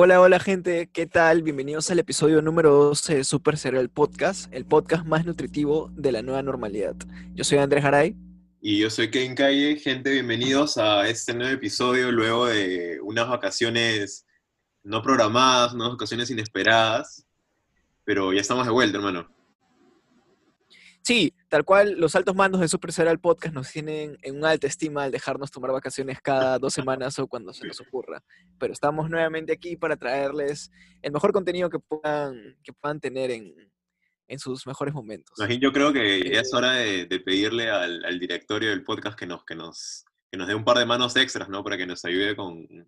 Hola, hola gente, ¿qué tal? Bienvenidos al episodio número 12 de Super Cereal Podcast, el podcast más nutritivo de la nueva normalidad. Yo soy Andrés Garay. Y yo soy Kevin Calle. Gente, bienvenidos a este nuevo episodio luego de unas vacaciones no programadas, unas vacaciones inesperadas. Pero ya estamos de vuelta, hermano. Sí, tal cual, los altos mandos de Super Cereal Podcast nos tienen en una alta estima al dejarnos tomar vacaciones cada dos semanas o cuando se nos ocurra. Pero estamos nuevamente aquí para traerles el mejor contenido que puedan, que puedan tener en, en sus mejores momentos. Yo creo que ya es hora de, de pedirle al, al directorio del podcast que nos, que, nos, que nos dé un par de manos extras, ¿no? Para que nos ayude con, con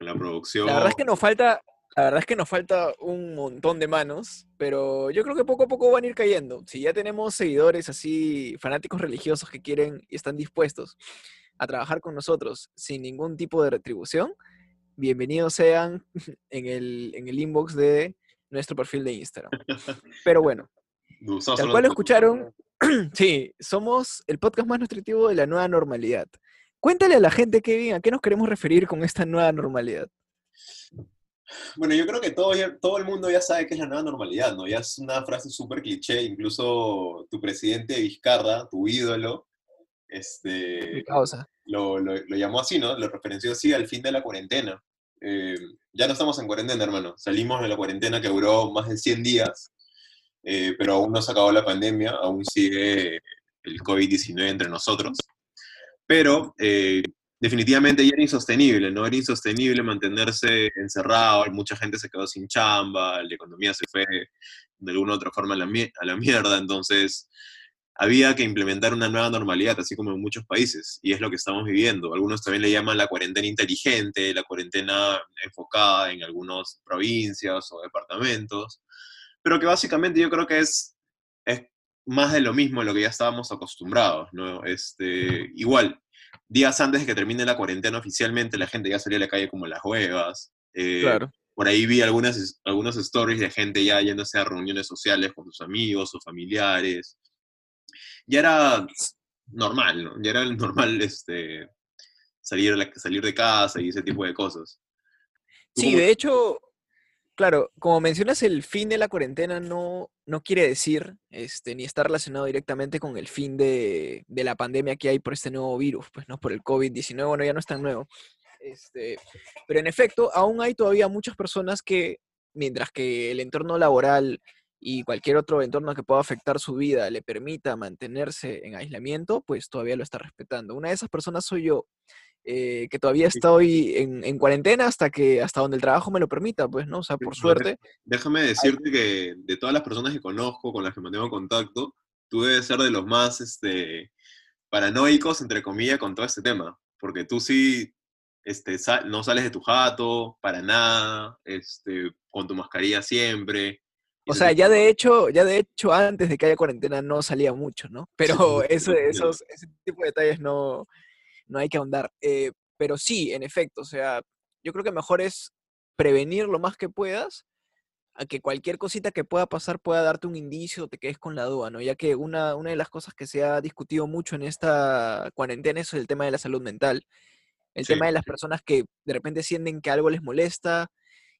la producción. La verdad es que nos falta, la verdad es que nos falta un montón de manos, pero yo creo que poco a poco van a ir cayendo. Si ya tenemos seguidores así, fanáticos religiosos que quieren y están dispuestos a trabajar con nosotros sin ningún tipo de retribución, bienvenidos sean en el, en el inbox de nuestro perfil de Instagram. Pero bueno, Usados tal cual lo escucharon, sí, somos el podcast más nutritivo de la nueva normalidad. Cuéntale a la gente, Kevin, a qué nos queremos referir con esta nueva normalidad. Bueno, yo creo que todo, todo el mundo ya sabe que es la nueva normalidad, ¿no? Ya es una frase súper cliché, incluso tu presidente Vizcarra, tu ídolo, este, lo, lo- lo llamó así, ¿no? Lo referenció así al fin de la cuarentena. Eh, ya no estamos en cuarentena, hermano. Salimos de la cuarentena que duró más de 100 días, eh, pero aún no se acabó la pandemia, aún sigue el COVID-19 entre nosotros. Pero eh, definitivamente ya era insostenible, ¿no? Era insostenible mantenerse encerrado, mucha gente se quedó sin chamba, la economía se fue de alguna u otra forma a la, mierda, entonces había que implementar una nueva normalidad, así como en muchos países, y es lo que estamos viviendo. Algunos también le llaman la cuarentena inteligente, la cuarentena enfocada en algunas provincias o departamentos, pero que básicamente yo creo que es, es más de lo mismo lo que ya estábamos acostumbrados, ¿no? Este, igual, días antes de que termine la cuarentena oficialmente, la gente ya salía a la calle como las huevas. eh, Claro. Por ahí vi algunas, algunos stories de gente ya yéndose a reuniones sociales con sus amigos o familiares. Ya era normal, ¿no? Ya era normal este, salir, salir de casa y ese tipo de cosas. ¿Tú Sí, de hecho, claro, como mencionas, el fin de la cuarentena no, no quiere decir, este, ni está relacionado directamente con el fin de, de la pandemia que hay por este nuevo virus, pues, ¿no? Por el COVID-19, bueno, ya no es tan nuevo. Este, pero en efecto, aún hay todavía muchas personas que, mientras que el entorno laboral y cualquier otro entorno que pueda afectar su vida le permita mantenerse en aislamiento, pues todavía lo está respetando. Una de esas personas soy yo eh, que todavía estoy en, en cuarentena hasta que hasta donde el trabajo me lo permita, pues, ¿no? O sea, por suerte. Déjame decirte que de todas las personas que conozco, con las que mantengo contacto, tú debes ser de los más este, paranoicos, entre comillas, con todo este tema. Porque tú sí este, no sales de tu jato para nada, este, con tu mascarilla siempre. O sea, ya de hecho, ya de hecho antes de que haya cuarentena no salía mucho, ¿no? Pero eso, esos, ese tipo de detalles no, no hay que ahondar. Eh, pero sí, en efecto, o sea, yo creo que mejor es prevenir lo más que puedas a que cualquier cosita que pueda pasar pueda darte un indicio o te quedes con la duda, ¿no? Ya que una, una de las cosas que se ha discutido mucho en esta cuarentena es el tema de la salud mental. El Sí. tema de las personas que de repente sienten que algo les molesta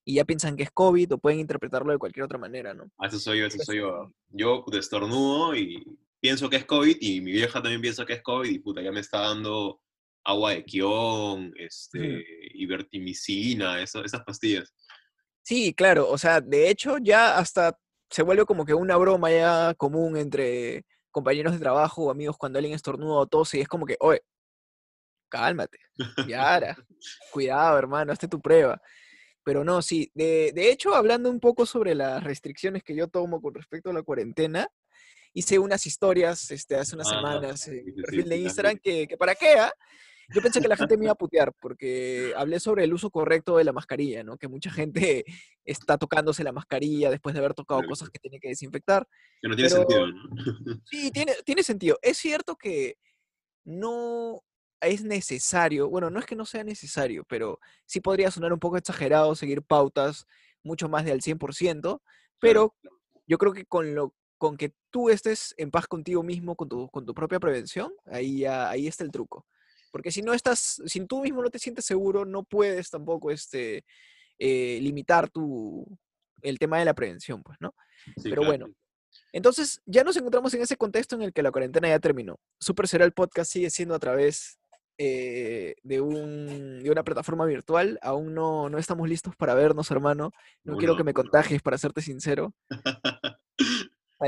y ya piensan que es COVID o pueden interpretarlo de cualquier otra manera, ¿no? Eso soy yo, eso Pues soy yo. Yo destornudo y pienso que es COVID y mi vieja también piensa que es COVID y puta, ya me está dando agua de quión, este, ivertimicina, eso- esas pastillas. Sí, claro, o sea, de hecho ya hasta se vuelve como que una broma ya común entre compañeros de trabajo o amigos cuando alguien estornuda o tose y es como que, oye, cálmate, Yara, cuidado hermano, hazte tu prueba. Pero no, sí, de, de hecho, hablando un poco sobre las restricciones que yo tomo con respecto a la cuarentena, hice unas historias este, hace unas Ah, semanas en sí, mi sí, perfil sí, de sí, Instagram que, que para qué, ah? Yo pensé que la gente me iba a putear porque hablé sobre el uso correcto de la mascarilla, ¿no? Que mucha gente está tocándose la mascarilla después de haber tocado Claro. cosas que tiene que desinfectar. Que no tiene Pero sentido, ¿no? sí, tiene, tiene sentido. Es cierto que no es necesario, bueno, no es que no sea necesario, pero sí podría sonar un poco exagerado seguir pautas mucho más de al 100%, pero yo creo que con lo con que tú estés en paz contigo mismo, con tu, con tu propia prevención, ahí, ahí está el truco. Porque si no estás, si tú mismo no te sientes seguro, no puedes tampoco este, eh, limitar tu, el tema de la prevención, pues, ¿no? Sí, Pero claro. bueno, entonces ya nos encontramos en ese contexto en el que la cuarentena ya terminó. Super Será el podcast sigue siendo a través eh, de, un, de una plataforma virtual. Aún no, no estamos listos para vernos, hermano. No quiero que me contagies, para serte sincero.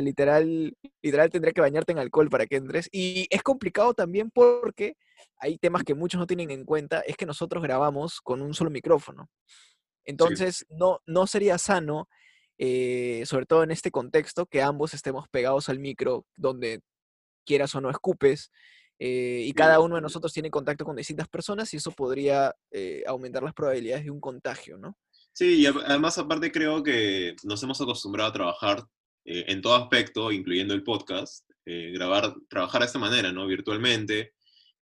literal, literal tendría que bañarte en alcohol para que entres. Y es complicado también porque hay temas que muchos no tienen en cuenta, es que nosotros grabamos con un solo micrófono. Entonces, no, no sería sano, eh, sobre todo en este contexto, que ambos estemos pegados al micro, donde quieras o no escupes, eh, y cada uno de nosotros tiene contacto con distintas personas y eso podría eh, aumentar las probabilidades de un contagio, ¿no? Sí, y además aparte creo que nos hemos acostumbrado a trabajar en todo aspecto, incluyendo el podcast, grabar, trabajar de esta manera, ¿no? Virtualmente.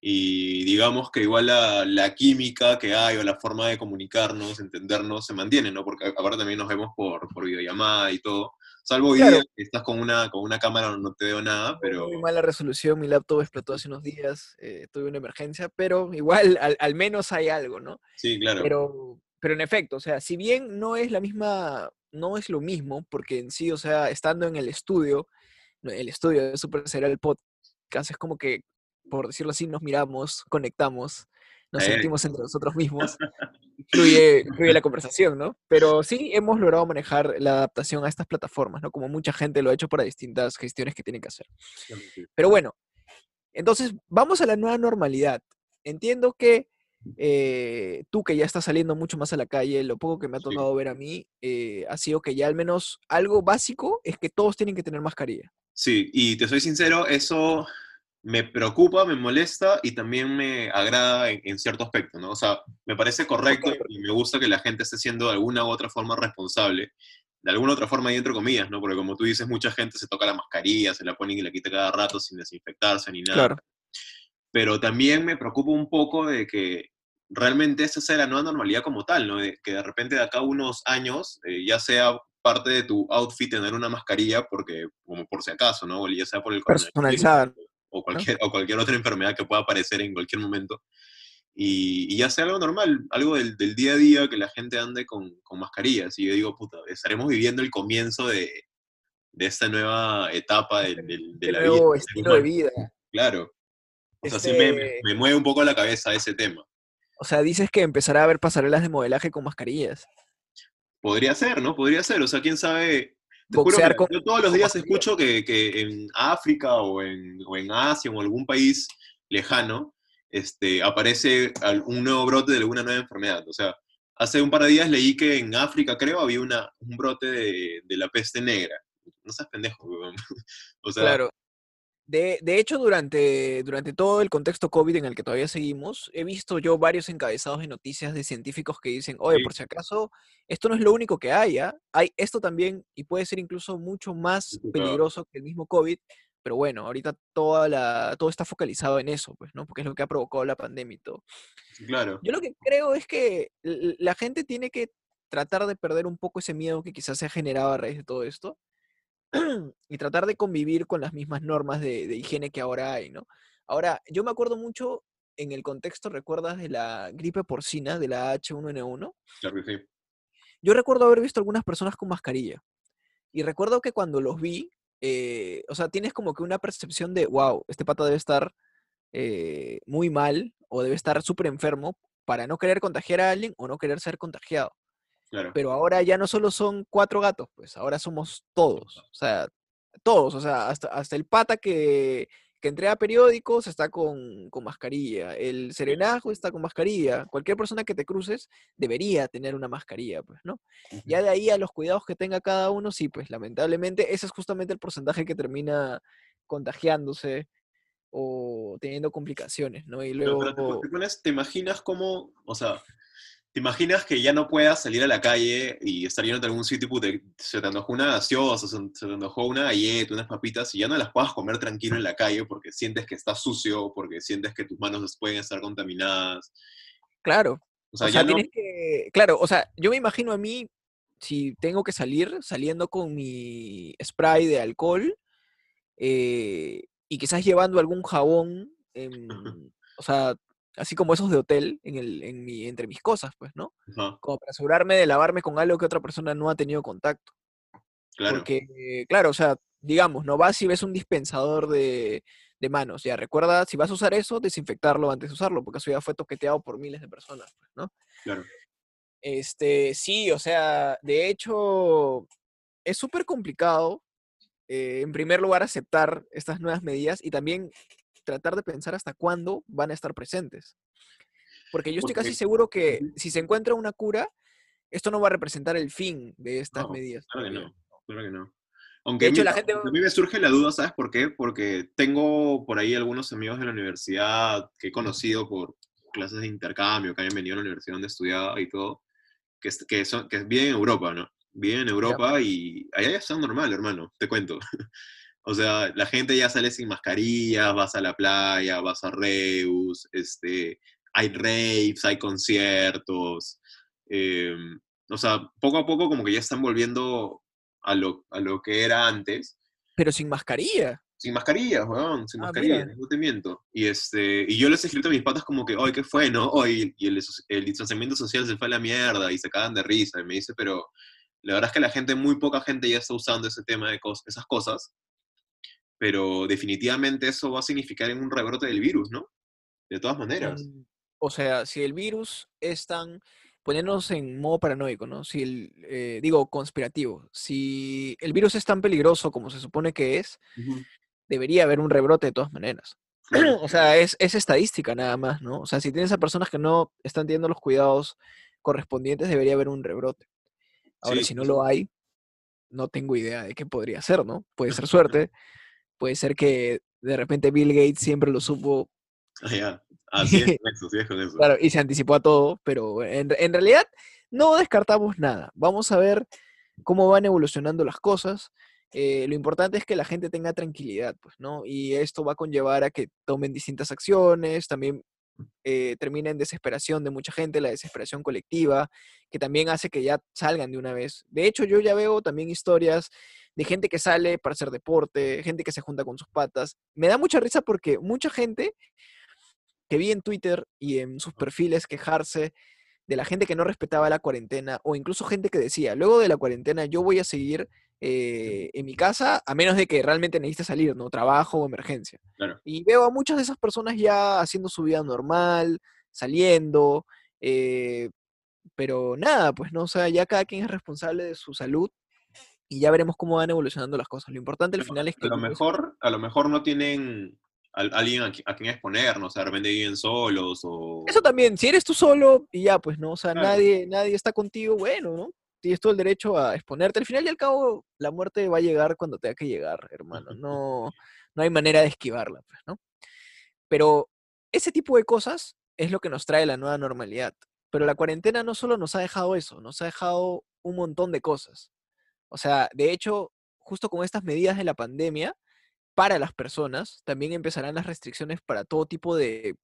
Y digamos que igual la, la química que hay o la forma de comunicarnos, entendernos, se mantiene, ¿no? Porque ahora también nos vemos por, por videollamada y todo. Salvo hoy Claro. día que estás con una, con una cámara no te veo nada, pero Muy mala resolución, mi laptop explotó hace unos días, eh, tuve una emergencia, pero igual al, al menos hay algo, ¿no? sí, claro. Pero, pero en efecto, o sea, si bien no es la misma, no es lo mismo, porque en sí, o sea, estando en el estudio, el estudio de Super será el podcast, es como que, por decirlo así, nos miramos, conectamos, nos sentimos entre nosotros mismos, fluye, fluye la conversación, ¿no? Pero sí hemos logrado manejar la adaptación a estas plataformas, ¿no? Como mucha gente lo ha hecho para distintas gestiones que tienen que hacer. Pero bueno, entonces vamos a la nueva normalidad. Entiendo que eh, tú que ya estás saliendo mucho más a la calle, lo poco que me ha Sí. tocado ver a mí, eh, ha sido que ya al menos algo básico es que todos tienen que tener mascarilla. Sí, y te soy sincero, eso me preocupa, me molesta y también me agrada en, en cierto aspecto, ¿no? O sea, me parece correcto y me gusta que la gente esté siendo de alguna u otra forma responsable, de alguna otra forma y entre comillas, ¿no? Porque como tú dices, mucha gente se toca la mascarilla, se la pone y la quita cada rato sin desinfectarse ni nada. Claro. Pero también me preocupa un poco de que realmente esa sea la nueva normalidad como tal, ¿no? De que de repente de acá a unos años eh, ya sea parte de tu outfit tener una mascarilla porque, como por si acaso, ¿no? Ya sea por el Personalizada, o cualquier, o cualquier otra enfermedad que pueda aparecer en cualquier momento. Y, y ya sea algo normal, algo del, del día a día que la gente ande con, con mascarillas. Y yo digo, puta, estaremos viviendo el comienzo de, de esta nueva etapa del- del- de, Este la nuevo vida. estilo de vida. Claro. O sea, sí me, me- Este- me mueve un poco la cabeza ese tema. O sea, dices que empezará a haber pasarelas de modelaje con mascarillas. Podría ser, ¿no? Podría ser. O sea, quién sabe. Te juro Boxear que con- yo todos los días escucho que, que en África o en, o en Asia o en algún país lejano este, aparece un nuevo brote de alguna nueva enfermedad. O sea, hace un par de días leí que en África, creo, había una, un brote de, de la peste negra. No seas pendejo, weón. O sea, Claro. De, de hecho, durante, durante todo el contexto COVID en el que todavía seguimos, he visto yo varios encabezados de noticias de científicos que dicen, oye, por si acaso, esto no es lo único que hay, ¿ah? Hay esto también, y puede ser incluso mucho más peligroso que el mismo COVID, pero bueno, ahorita toda la, todo está focalizado en eso, pues, ¿no? Porque es lo que ha provocado la pandemia y todo. claro. Yo lo que creo es que la gente tiene que tratar de perder un poco ese miedo que quizás se ha generado a raíz de todo esto y tratar de convivir con las mismas normas de, de higiene que ahora hay, ¿no? Ahora, yo me acuerdo mucho en el contexto, ¿recuerdas de la gripe porcina, de la H1N1? Claro que sí. Yo recuerdo haber visto algunas personas con mascarilla. Y recuerdo que cuando los vi, eh, o sea, tienes como que una percepción de, wow, este pata debe estar eh, muy mal o debe estar súper enfermo para no querer contagiar a alguien o no querer ser contagiado. Claro. Pero ahora ya no solo son cuatro gatos, pues ahora somos todos. O sea, todos, o sea, hasta, hasta el pata que, que entrega periódicos está con, con mascarilla, el serenajo está con mascarilla, cualquier persona que te cruces debería tener una mascarilla, pues, ¿no? Ya de ahí a los cuidados que tenga cada uno, sí, pues lamentablemente ese es justamente el porcentaje que termina contagiándose o teniendo complicaciones, ¿no? Y Pero, luego... pero te, te pones, ¿te imaginas cómo, o sea, te imaginas que ya no puedas salir a la calle y estar yendo a algún sitio, puta, se te antojó una gaseosa, se, te antojó una galleta, unas papitas, y ya no las puedas comer tranquilo en la calle porque sientes que está sucio, porque sientes que tus manos pueden estar contaminadas. Claro, O sea, o sea, ya no... tienes que, claro, o sea, yo me imagino a mí, si tengo que salir, saliendo con mi spray de alcohol eh, y quizás llevando algún jabón, o sea, así como esos de hotel en el, en mi, entre mis cosas, pues, ¿no? Como para asegurarme de lavarme con algo que otra persona no ha tenido contacto. claro. Porque, claro, o sea, digamos, no vas y ves un dispensador de, de manos. Ya recuerda, si vas a usar eso, desinfectarlo antes de usarlo, porque eso ya fue toqueteado por miles de personas, pues, ¿no? Claro. Este, sí, o sea, de hecho, es súper complicado, eh, en primer lugar, aceptar estas nuevas medidas y también tratar de pensar hasta cuándo van a estar presentes. Porque yo estoy casi seguro que si se encuentra una cura, esto no va a representar el fin de estas no, medidas claro que no, claro que no. De Aunque hecho, mira, la gente... a mí me surge la duda, ¿sabes por qué? Porque tengo por ahí algunos amigos de la universidad que he conocido por clases de intercambio, que han venido a la universidad donde estudiaba y todo, que, que, son, que viven en Europa, ¿no? Viven en Ya, Europa y allá ya está normal, hermano, te cuento. O sea, la gente ya sale sin mascarilla, vas a la playa, vas a Reus, este, hay raves, hay conciertos. eh, o sea, poco a poco como que ya están volviendo a lo, a lo que era antes. pero sin mascarilla. Sin mascarillas, weón, sin Ah, mascarillas, mira. no te miento. Y, este, y yo les he escrito a mis patas como que, oye, ¿qué fue, no? Oye, y el, el distanciamiento social se fue a la mierda y se cagan de risa. Y me dice, pero la verdad es que la gente, muy poca gente ya está usando ese tema de cos- esas cosas, pero definitivamente eso va a significar en un rebrote del virus, ¿no? De todas maneras. Mm, O sea, si el virus es tan, poniéndonos en modo paranoico, ¿no? Si el, eh, digo, conspirativo, si el virus es tan peligroso como se supone que es, debería haber un rebrote de todas maneras. Claro, O sea, es, es estadística nada más, ¿no? O sea, si tienes a personas que no están teniendo los cuidados correspondientes, debería haber un rebrote. Ahora, sí, si no lo hay, no tengo idea de qué podría ser, ¿no? Puede ser suerte, puede ser que de repente Bill Gates siempre lo supo Ah, ya. Así es con eso, así es con eso. Claro, y se anticipó a todo, pero en, en realidad no descartamos nada. Vamos a ver cómo van evolucionando las cosas. Eh, lo importante es que la gente tenga tranquilidad, pues, ¿no? Y esto va a conllevar a que tomen distintas acciones, también eh, termina en desesperación de mucha gente, la desesperación colectiva, que también hace que ya salgan de una vez. De hecho, yo ya veo también historias de gente que sale para hacer deporte, gente que se junta con sus patas. Me da mucha risa porque mucha gente que vi en Twitter y en sus perfiles quejarse de la gente que no respetaba la cuarentena, o incluso gente que decía, luego de la cuarentena yo voy a seguir eh, en mi casa, a menos de que realmente necesite salir, ¿no? Trabajo o emergencia. Claro. Y veo a muchas de esas personas ya haciendo su vida normal, saliendo, eh, pero nada, pues no, o sea, ya cada quien es responsable de su salud y ya veremos cómo van evolucionando las cosas. Lo importante al Pero final es que... a lo mejor, a lo mejor no tienen a, alguien a, qui- a quien exponernos, o sea, de repente viven solos o... Eso también, si eres tú solo y ya, pues no, o sea, Claro. nadie, nadie está contigo, bueno, ¿no? Tienes todo el derecho a exponerte. Al final y al cabo, la muerte va a llegar cuando tenga que llegar, hermano. No, no hay manera de esquivarla, pues, ¿no? Pero ese tipo de cosas es lo que nos trae la nueva normalidad. Pero la cuarentena no solo nos ha dejado eso, nos ha dejado un montón de cosas. O sea, de hecho, justo con estas medidas de la pandemia, para las personas, también empezarán las restricciones para todo tipo de,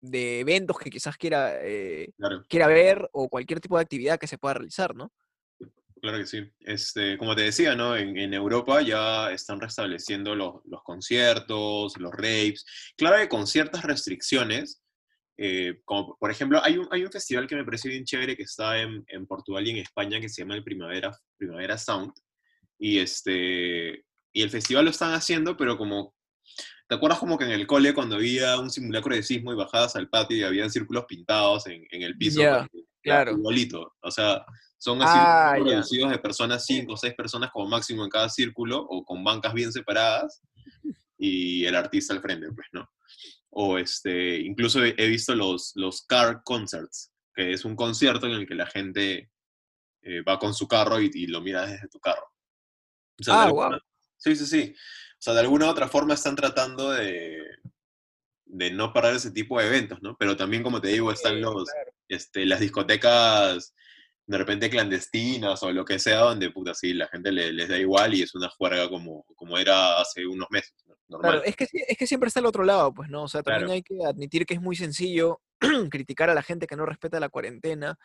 de eventos que quizás quiera, eh, Claro, quiera ver o cualquier tipo de actividad que se pueda realizar, ¿no? claro que sí. Este, como te decía, ¿no? En, en Europa ya están restableciendo los, los conciertos, los raves. Claro que con ciertas restricciones, eh, como por ejemplo, hay un, hay un festival que me parece bien chévere que está en, en Portugal y en España que se llama el Primavera, Primavera Sound. Y, este, y el festival lo están haciendo, pero como ¿Te acuerdas como que en el cole cuando había un simulacro de sismo y bajabas al patio y había círculos pintados en, en el piso? Ya, claro. Igualito. O sea, son así Ah, reducidos de personas, cinco o seis personas como máximo en cada círculo, o con bancas bien separadas, y el artista al frente, pues, ¿no? O este, incluso he visto los, los car concerts, que es un concierto en el que la gente eh, va con su carro y, y lo mira desde tu carro. O sea, Ah, guau. Sí, sí, sí. O sea, de alguna u otra forma están tratando de, de no parar ese tipo de eventos, ¿no? Pero también, como te digo, están los, claro. este, las discotecas de repente clandestinas o lo que sea, donde, puta, sí, la gente le- les da igual y es una juerga como, como era hace unos meses, ¿no? normal. Claro, es que, es que siempre está el otro lado, pues, ¿no? O sea, también Claro. hay que admitir que es muy sencillo criticar a la gente que no respeta la cuarentena,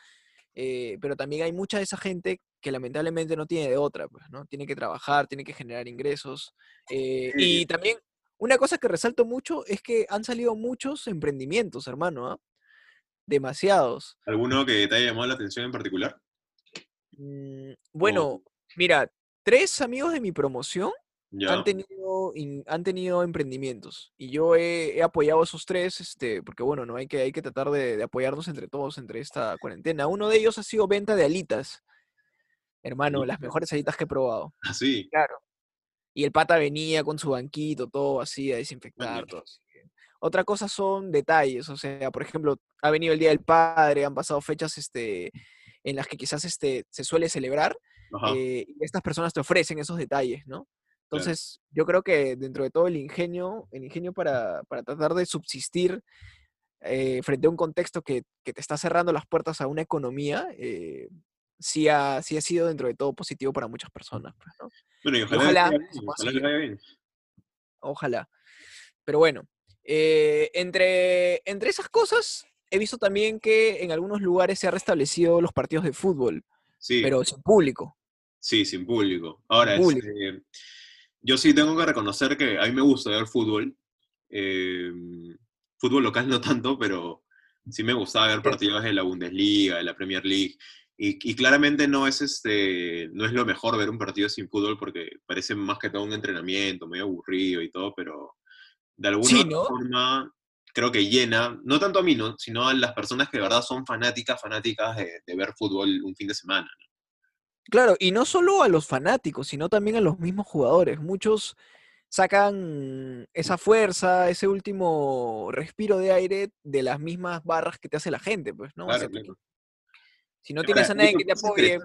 eh, pero también hay mucha de esa gente que lamentablemente no tiene de otra, pues, ¿no? Tiene que trabajar, tiene que generar ingresos. eh, Sí. y también una cosa que resalto mucho es que han salido muchos emprendimientos, hermano, ¿ah? Demasiados. ¿Alguno que te haya llamado la atención en particular? Mm, bueno, mira, tres amigos de mi promoción Han tenido, in- han tenido emprendimientos y yo he, he apoyado a esos tres, este, porque bueno, no hay que, hay que tratar de, de apoyarnos entre todos entre esta cuarentena. Uno de ellos ha sido venta de alitas, hermano, las mejores alitas que he probado. Así. Claro. Y el pata venía con su banquito, todo así, a desinfectar, todo así. Otra cosa son detalles, o sea, por ejemplo, ha venido el Día del Padre, han pasado fechas este, en las que quizás este, se suele celebrar, eh, y estas personas te ofrecen esos detalles, ¿no? Entonces, yo creo que dentro de todo el ingenio, el ingenio para, para tratar de subsistir eh, frente a un contexto que, que te está cerrando las puertas a una economía, eh, sí, ha, sí ha sido dentro de todo positivo para muchas personas, pues, ¿no? Bueno, y Y ojalá, ojalá bien, ojalá les seguir. vaya bien. Ojalá. Pero bueno, eh, entre, entre esas cosas, he visto también que en algunos lugares se han restablecido los partidos de fútbol, Sí, pero sin público. sí, sin público. Ahora, público. este, yo sí tengo que reconocer que a mí me gusta ver fútbol. eh, fútbol local no tanto, pero sí me gustaba ver partidos de la Bundesliga, de la Premier League. Y, y claramente no es, este, no es lo mejor ver un partido sin fútbol porque parece más que todo un entrenamiento, medio aburrido y todo, pero de alguna Sí, otra ¿no? forma creo que llena, no tanto a mí, ¿no? sino a las personas que de verdad son fanáticas, fanáticas de, de ver fútbol un fin de semana. Claro, y no solo a los fanáticos, sino también a los mismos jugadores. Muchos sacan esa fuerza, ese último respiro de aire de las mismas barras que te hace la gente, pues, ¿no? O Claro, sea, claro. si no Ahora, tienes a nadie que te apoye.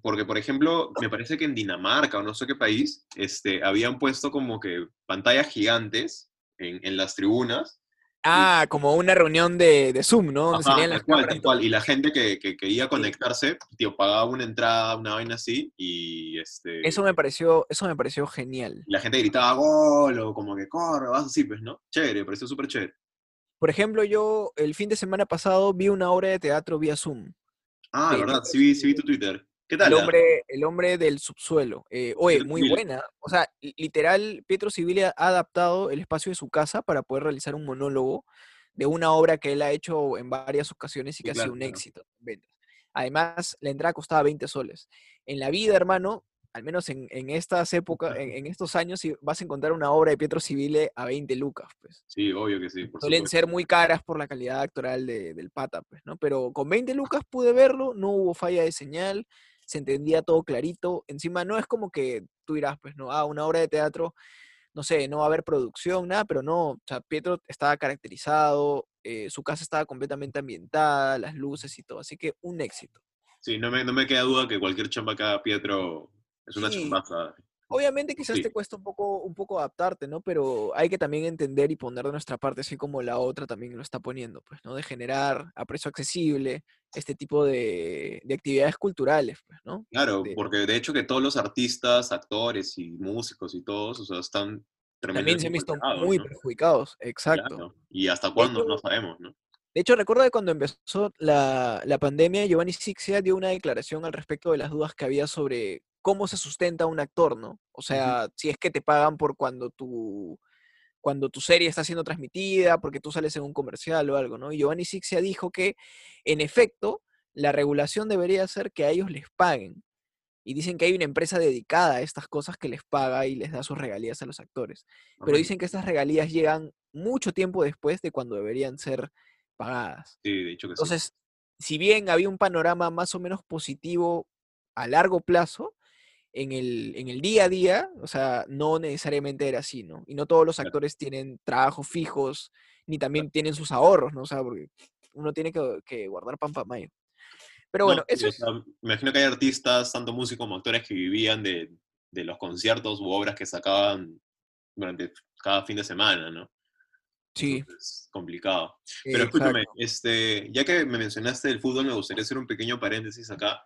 Porque, por ejemplo, me parece que en Dinamarca o no sé qué país, este, habían puesto como que pantallas gigantes en, en las tribunas. Ah, como una reunión de, de Zoom, ¿no? Ajá, salían las cual, y cual. la gente que, que quería conectarse, tío, pagaba una entrada, una vaina así, y este, Eso me pareció, eso me pareció genial. la gente gritaba gol o como que corre, vas así, pues, ¿no? Chévere, me pareció súper chévere. Por ejemplo, yo el fin de semana pasado vi una obra de teatro vía Zoom. Ah, de de verdad, sí vi, sí vi tu. Twitter. ¿Qué tal? El ah? hombre, el hombre del subsuelo. Eh, oye, muy buena. O sea, li- literal, Pietro Civile ha adaptado el espacio de su casa para poder realizar un monólogo de una obra que él ha hecho en varias ocasiones y Sí, que ha claro, sido un claro. éxito. Además, la entrada costaba 20 soles. En la vida, hermano, al menos en, en estas épocas, en, en estos años, sí vas a encontrar una obra de Pietro Civile a 20 lucas, pues. Sí, obvio que sí, por Suelen supuesto. ser muy caras por la calidad actoral de- del pata, pues, ¿no? Pero con 20 lucas pude verlo, no hubo falla de señal, se entendía todo clarito. Encima no es como que tú dirás, pues, no, ah, una obra de teatro, no sé, no va a haber producción, nada, pero no, o sea, Pietro estaba caracterizado, eh, su casa estaba completamente ambientada, las luces y todo, así que un éxito. Sí, no me, no me queda duda que cualquier chamba que haga Pietro es una Sí. chambaza. Obviamente quizás Sí. te cuesta un poco, un poco adaptarte, ¿no? Pero hay que también entender y poner de nuestra parte, así como la otra también lo está poniendo, pues, ¿no? De generar a precio accesible este tipo de, de actividades culturales, pues, ¿no? Claro, De- porque de hecho que todos los artistas, actores y músicos y todos, o sea, están también se han visto muy ¿no? perjudicados, exacto. Claro. Y hasta cuándo, no sabemos, ¿no? De hecho, recuerdo que cuando empezó la, la pandemia, Giovanni Sixia dio una declaración al respecto de las dudas que había sobre cómo se sustenta un actor, ¿no? O sea, si es que te pagan por cuando tu, cuando tu serie está siendo transmitida, porque tú sales en un comercial o algo, ¿no? Y Giovanni Sixia dijo que, en efecto, la regulación debería ser que a ellos les paguen. Y dicen que hay una empresa dedicada a estas cosas que les paga y les da sus regalías a los actores. Pero dicen que estas regalías llegan mucho tiempo después de cuando deberían ser pagadas. Sí, de hecho que sí. Entonces, si bien había un panorama más o menos positivo a largo plazo, en el, en el día a día, o sea, no necesariamente era así, ¿no? Y no todos los actores tienen trabajos fijos, ni también tienen sus ahorros, ¿no? O sea, porque uno tiene que, que guardar pan para mayo. Pero No, bueno, sí, eso es... me imagino que hay artistas, tanto músicos como actores, que vivían de, de los conciertos u obras que sacaban durante cada fin de semana, ¿no? Sí, Entonces, complicado. Pero escúchame, este, ya que me mencionaste el fútbol, me gustaría hacer un pequeño paréntesis acá,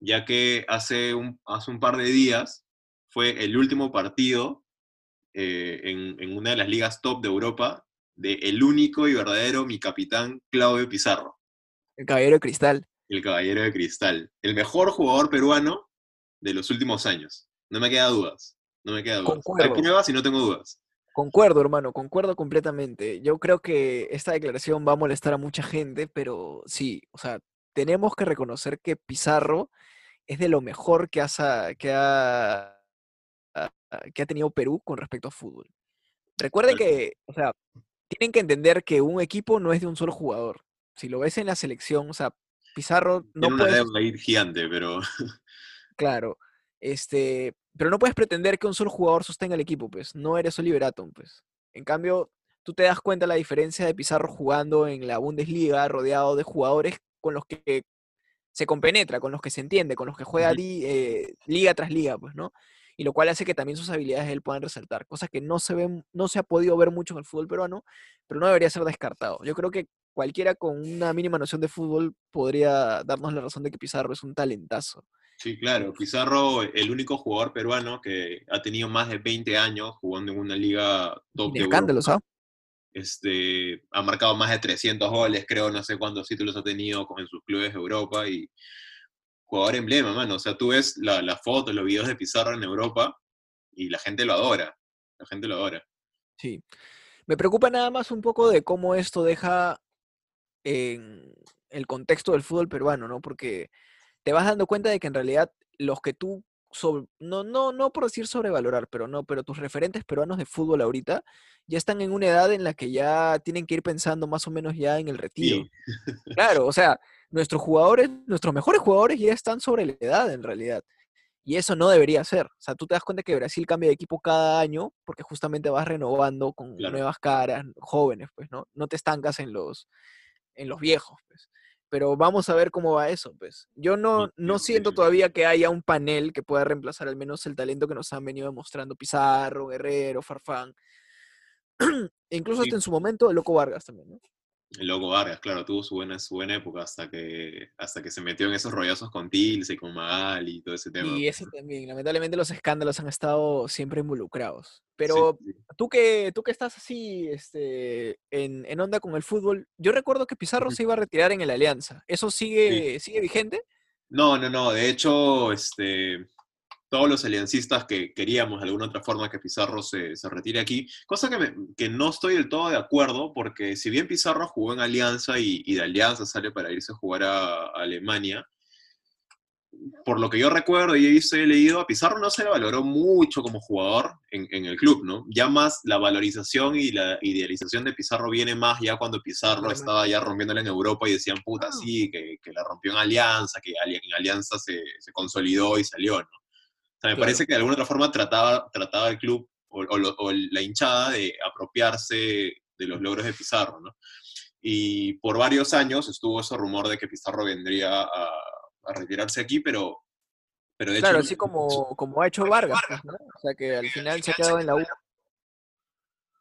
ya que hace un, hace un par de días fue el último partido eh, en, en una de las ligas top de Europa de el único y verdadero mi capitán Claudio Pizarro, el Caballero de Cristal. el caballero de cristal, el mejor jugador peruano de los últimos años. No me queda dudas, no me queda dudas. Hay Concuerdo. pruebas y no tengo dudas. Concuerdo, hermano, concuerdo completamente. Yo creo que esta declaración va a molestar a mucha gente, pero sí, o sea, tenemos que reconocer que Pizarro es de lo mejor que, que, ha, que ha tenido Perú con respecto a fútbol. Recuerden que, o sea, tienen que entender que un equipo no es de un solo jugador. Si lo ves en la selección, o sea, Pizarro no puede. Una ir gigante, pero. Claro. Este, pero no puedes pretender que un solo jugador sostenga el equipo, pues. No eres Oliver Atom, pues. En cambio, tú te das cuenta de la diferencia de Pizarro jugando en la Bundesliga, rodeado de jugadores con los que se compenetra, con los que se entiende, con los que juega eh, liga tras liga, pues, ¿no? y lo cual hace que también sus habilidades él puedan resaltar, cosas que no se ven, no se ha podido ver mucho en el fútbol peruano, pero no debería ser descartado. Yo creo que cualquiera con una mínima noción de fútbol podría darnos la razón de que Pizarro es un talentazo. Sí, claro, Pizarro, el único jugador peruano que ha tenido más de 20 años jugando en una liga top de escándalos, ¿ah? Este, ha marcado más de 300 goles, creo, no sé cuántos títulos ha tenido en sus clubes de Europa y jugador emblema, mano. O sea, tú ves la, la foto, los videos de Pizarro en Europa y la gente lo adora. La gente lo adora. Sí. Me preocupa nada más un poco de cómo esto deja en el contexto del fútbol peruano, ¿no? Porque te vas dando cuenta de que en realidad los que tú no, no, no por decir sobrevalorar, pero no, pero tus referentes peruanos de fútbol ahorita ya están en una edad en la que ya tienen que ir pensando más o menos ya en el retiro. Claro, o sea, nuestros jugadores, nuestros mejores jugadores ya están sobre la edad en realidad. Y eso no debería ser. O sea, tú te das cuenta que Brasil cambia de equipo cada año porque justamente vas renovando con nuevas caras, jóvenes, pues, ¿no? No te estancas en los, en los viejos, pues. Pero vamos a ver cómo va eso, pues. Yo no, no siento todavía que haya un panel que pueda reemplazar al menos el talento que nos han venido demostrando Pizarro, Guerrero, Farfán. incluso hasta en su momento el Loco Vargas también, ¿no? Loco Vargas, claro, tuvo su buena, su buena época hasta que, hasta que se metió en esos rollazos con Tilce y con Magal y todo ese tema. Y ese también, lamentablemente los escándalos han estado siempre involucrados. Pero Tú, que, tú que estás así este, en, en, onda con el fútbol, yo recuerdo que Pizarro se iba a retirar en el Alianza. ¿Eso sigue, sigue vigente? No, no, no. De hecho, este, todos los aliancistas que queríamos de alguna otra forma que Pizarro se, se retire aquí, cosa que, que, no estoy del todo de acuerdo, porque si bien Pizarro jugó en Alianza y, de Alianza sale para irse a jugar a, Alemania, por lo que yo recuerdo y he visto y he leído, a Pizarro no se le valoró mucho como jugador en, en, el club, ¿no? Ya más la valorización y la idealización de Pizarro viene más ya cuando Pizarro estaba ya rompiéndola en Europa y decían, puta, ah. sí, que, que la rompió en Alianza, que en Alianza se, se consolidó y salió, ¿no? O sea, me parece que de alguna otra forma trataba, trataba el club o, la hinchada de apropiarse de los logros de Pizarro, ¿no? Y por varios años estuvo ese rumor de que Pizarro vendría a, retirarse aquí, pero, pero de claro, así como, como ha hecho Vargas, pues, ¿no? O sea, que al final se ha quedado en la U.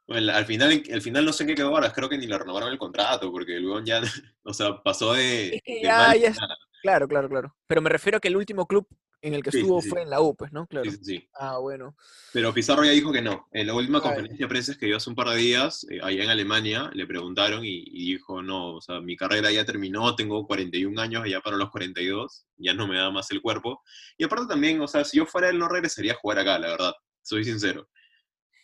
Bueno, al final, al final no sé qué quedó Vargas, creo que ni le renovaron el contrato, porque luego ya, o sea, pasó de... ya, ya Claro, claro, claro. Pero me refiero a que el último club en el que estuvo fue en la U, pues, ¿no? Claro. Sí, sí. Ah, bueno. Pero Pizarro ya dijo que no. En la última conferencia de prensa que dio hace un par de días, eh, allá en Alemania, le preguntaron y, dijo, no, o sea, mi carrera ya terminó, tengo 41 años, ya para los 42, ya no me da más el cuerpo. Y aparte también, o sea, si yo fuera él no regresaría a jugar acá, la verdad, soy sincero.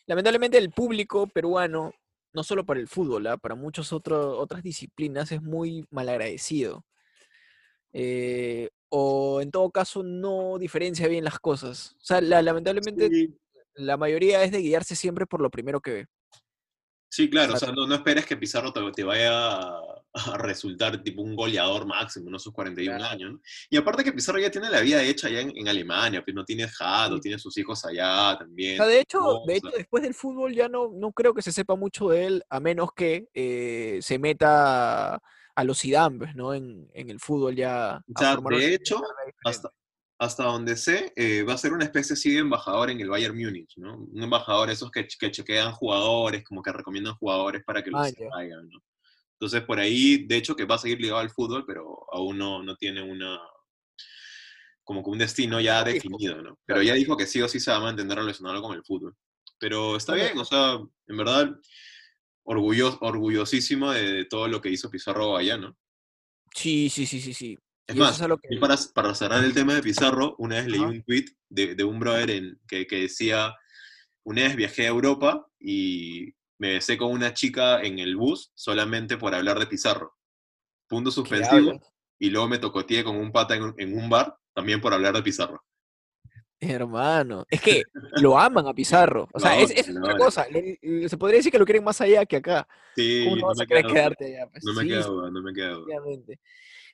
Lamentablemente el público peruano, no solo para el fútbol, ¿ah? para muchas otras disciplinas, es muy malagradecido. Eh, o en todo caso no diferencia bien las cosas. O sea, lamentablemente la mayoría es de guiarse siempre por lo primero que ve. Sí, claro, o sea, no, esperes que Pizarro te, vaya a, resultar tipo un goleador máximo en esos 41 años. Y aparte que Pizarro ya tiene la vida hecha allá en, Alemania, pues no tiene Jado, tiene sus hijos allá también. O sea, de hecho, de hecho después del fútbol ya no, no creo que se sepa mucho de él, a menos que eh, se meta a los Zidane, pues, ¿no? En, el fútbol ya. de hecho, hasta, hasta donde sé, eh, va a ser una especie así de embajador en el Bayern Múnich, ¿no? Un embajador esos que, que chequean jugadores, como que recomiendan jugadores para que los ah, traigan, ¿no? Entonces, por ahí, de hecho, que va a seguir ligado al fútbol, pero aún no, no tiene una, como que un destino ya definido, ¿no? Pero ya dijo que sí o sí se va a mantener relacionado con el fútbol. Pero está bien, o sea, en verdad, orgulloso, orgullosísimo de, todo lo que hizo Pizarro allá, ¿no? Sí, sí, sí, sí, sí. Es más, para, para, cerrar el tema de Pizarro, una vez leí un tweet de, de un brother en, que, que, decía una vez viajé a Europa y me besé con una chica en el bus solamente por hablar de Pizarro. Punto ¿Qué suspensivo. Y luego me tocoteé con un pata en un bar también por hablar de Pizarro. Hermano, es que lo aman a Pizarro. O sea, No, es, es no, otra no. cosa. se podría decir que lo quieren más allá que acá. Sí, ¿Cómo no vas me a querer quedarte allá? Pues, no me sí, duda, no me obviamente.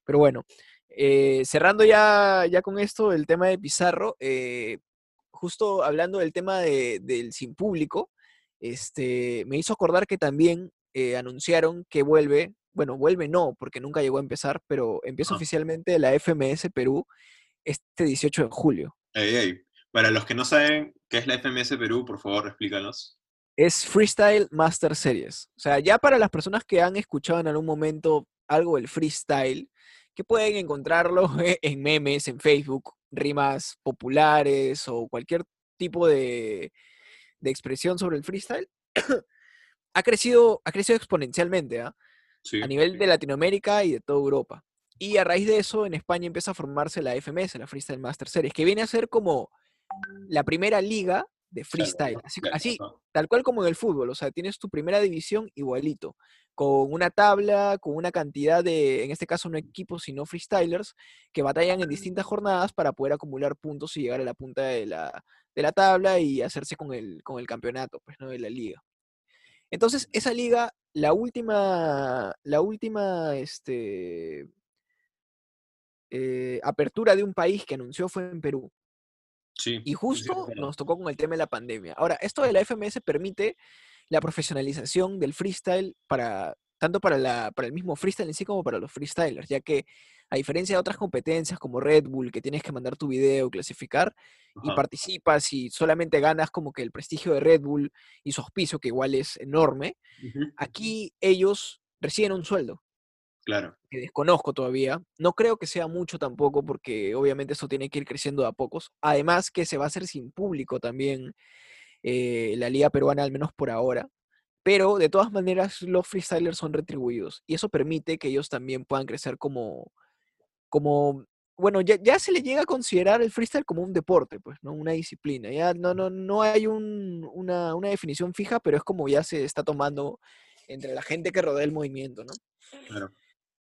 Pero bueno, eh, cerrando ya, ya con esto el tema de Pizarro, eh, justo hablando del tema de- del sin público, este, me hizo acordar que también eh, anunciaron que vuelve, bueno, vuelve no, porque nunca llegó a empezar, pero empieza oficialmente la FMS Perú este 18 de julio. Para los que no saben qué es la FMS Perú, por favor, explícanos. Es Freestyle Master Series. O sea, ya para las personas que han escuchado en algún momento algo del freestyle, que pueden encontrarlo en memes, en Facebook, rimas populares o cualquier tipo de, de expresión sobre el freestyle, ha crecido, ha crecido exponencialmente ¿ah? Sí. a nivel de Latinoamérica y de toda Europa. Y a raíz de eso, en España empieza a formarse la FMS, la Freestyle Master Series, que viene a ser como la primera liga de Claro, freestyle. Así, claro, así ajá. tal cual como en el fútbol, o sea, tienes tu primera división igualito, con una tabla, con una cantidad de, en este caso no equipos, sino freestylers, que batallan en distintas jornadas para poder acumular puntos y llegar a la punta de la, de la tabla y hacerse con el, con el campeonato, pues, ¿no? De la liga. Entonces, esa liga, la última, la última, este, eh, apertura de un país que anunció fue en Perú. Sí. Y sí, justo nos tocó con el tema de la pandemia. Ahora, esto de la FMS permite la profesionalización del freestyle para tanto para, la, para el mismo freestyle en sí como para los freestylers, ya que a diferencia de otras competencias como Red Bull, que tienes que mandar tu video, clasificar, y participas y solamente ganas como que el prestigio de Red Bull y su auspicio, que igual es enorme, aquí ellos reciben un sueldo Claro. que desconozco todavía. No creo que sea mucho tampoco, porque obviamente esto tiene que ir creciendo de a pocos. Además que se va a hacer sin público también eh, la liga peruana, al menos por ahora. Pero de todas maneras los freestylers son retribuidos y eso permite que ellos también puedan crecer como, como bueno, ya, ya se le llega a considerar el freestyle como un deporte, pues, ¿no? Una disciplina. Ya no, no, no hay un- una, una definición fija, pero es como ya se está tomando entre la gente que rodea el movimiento, ¿no? Claro.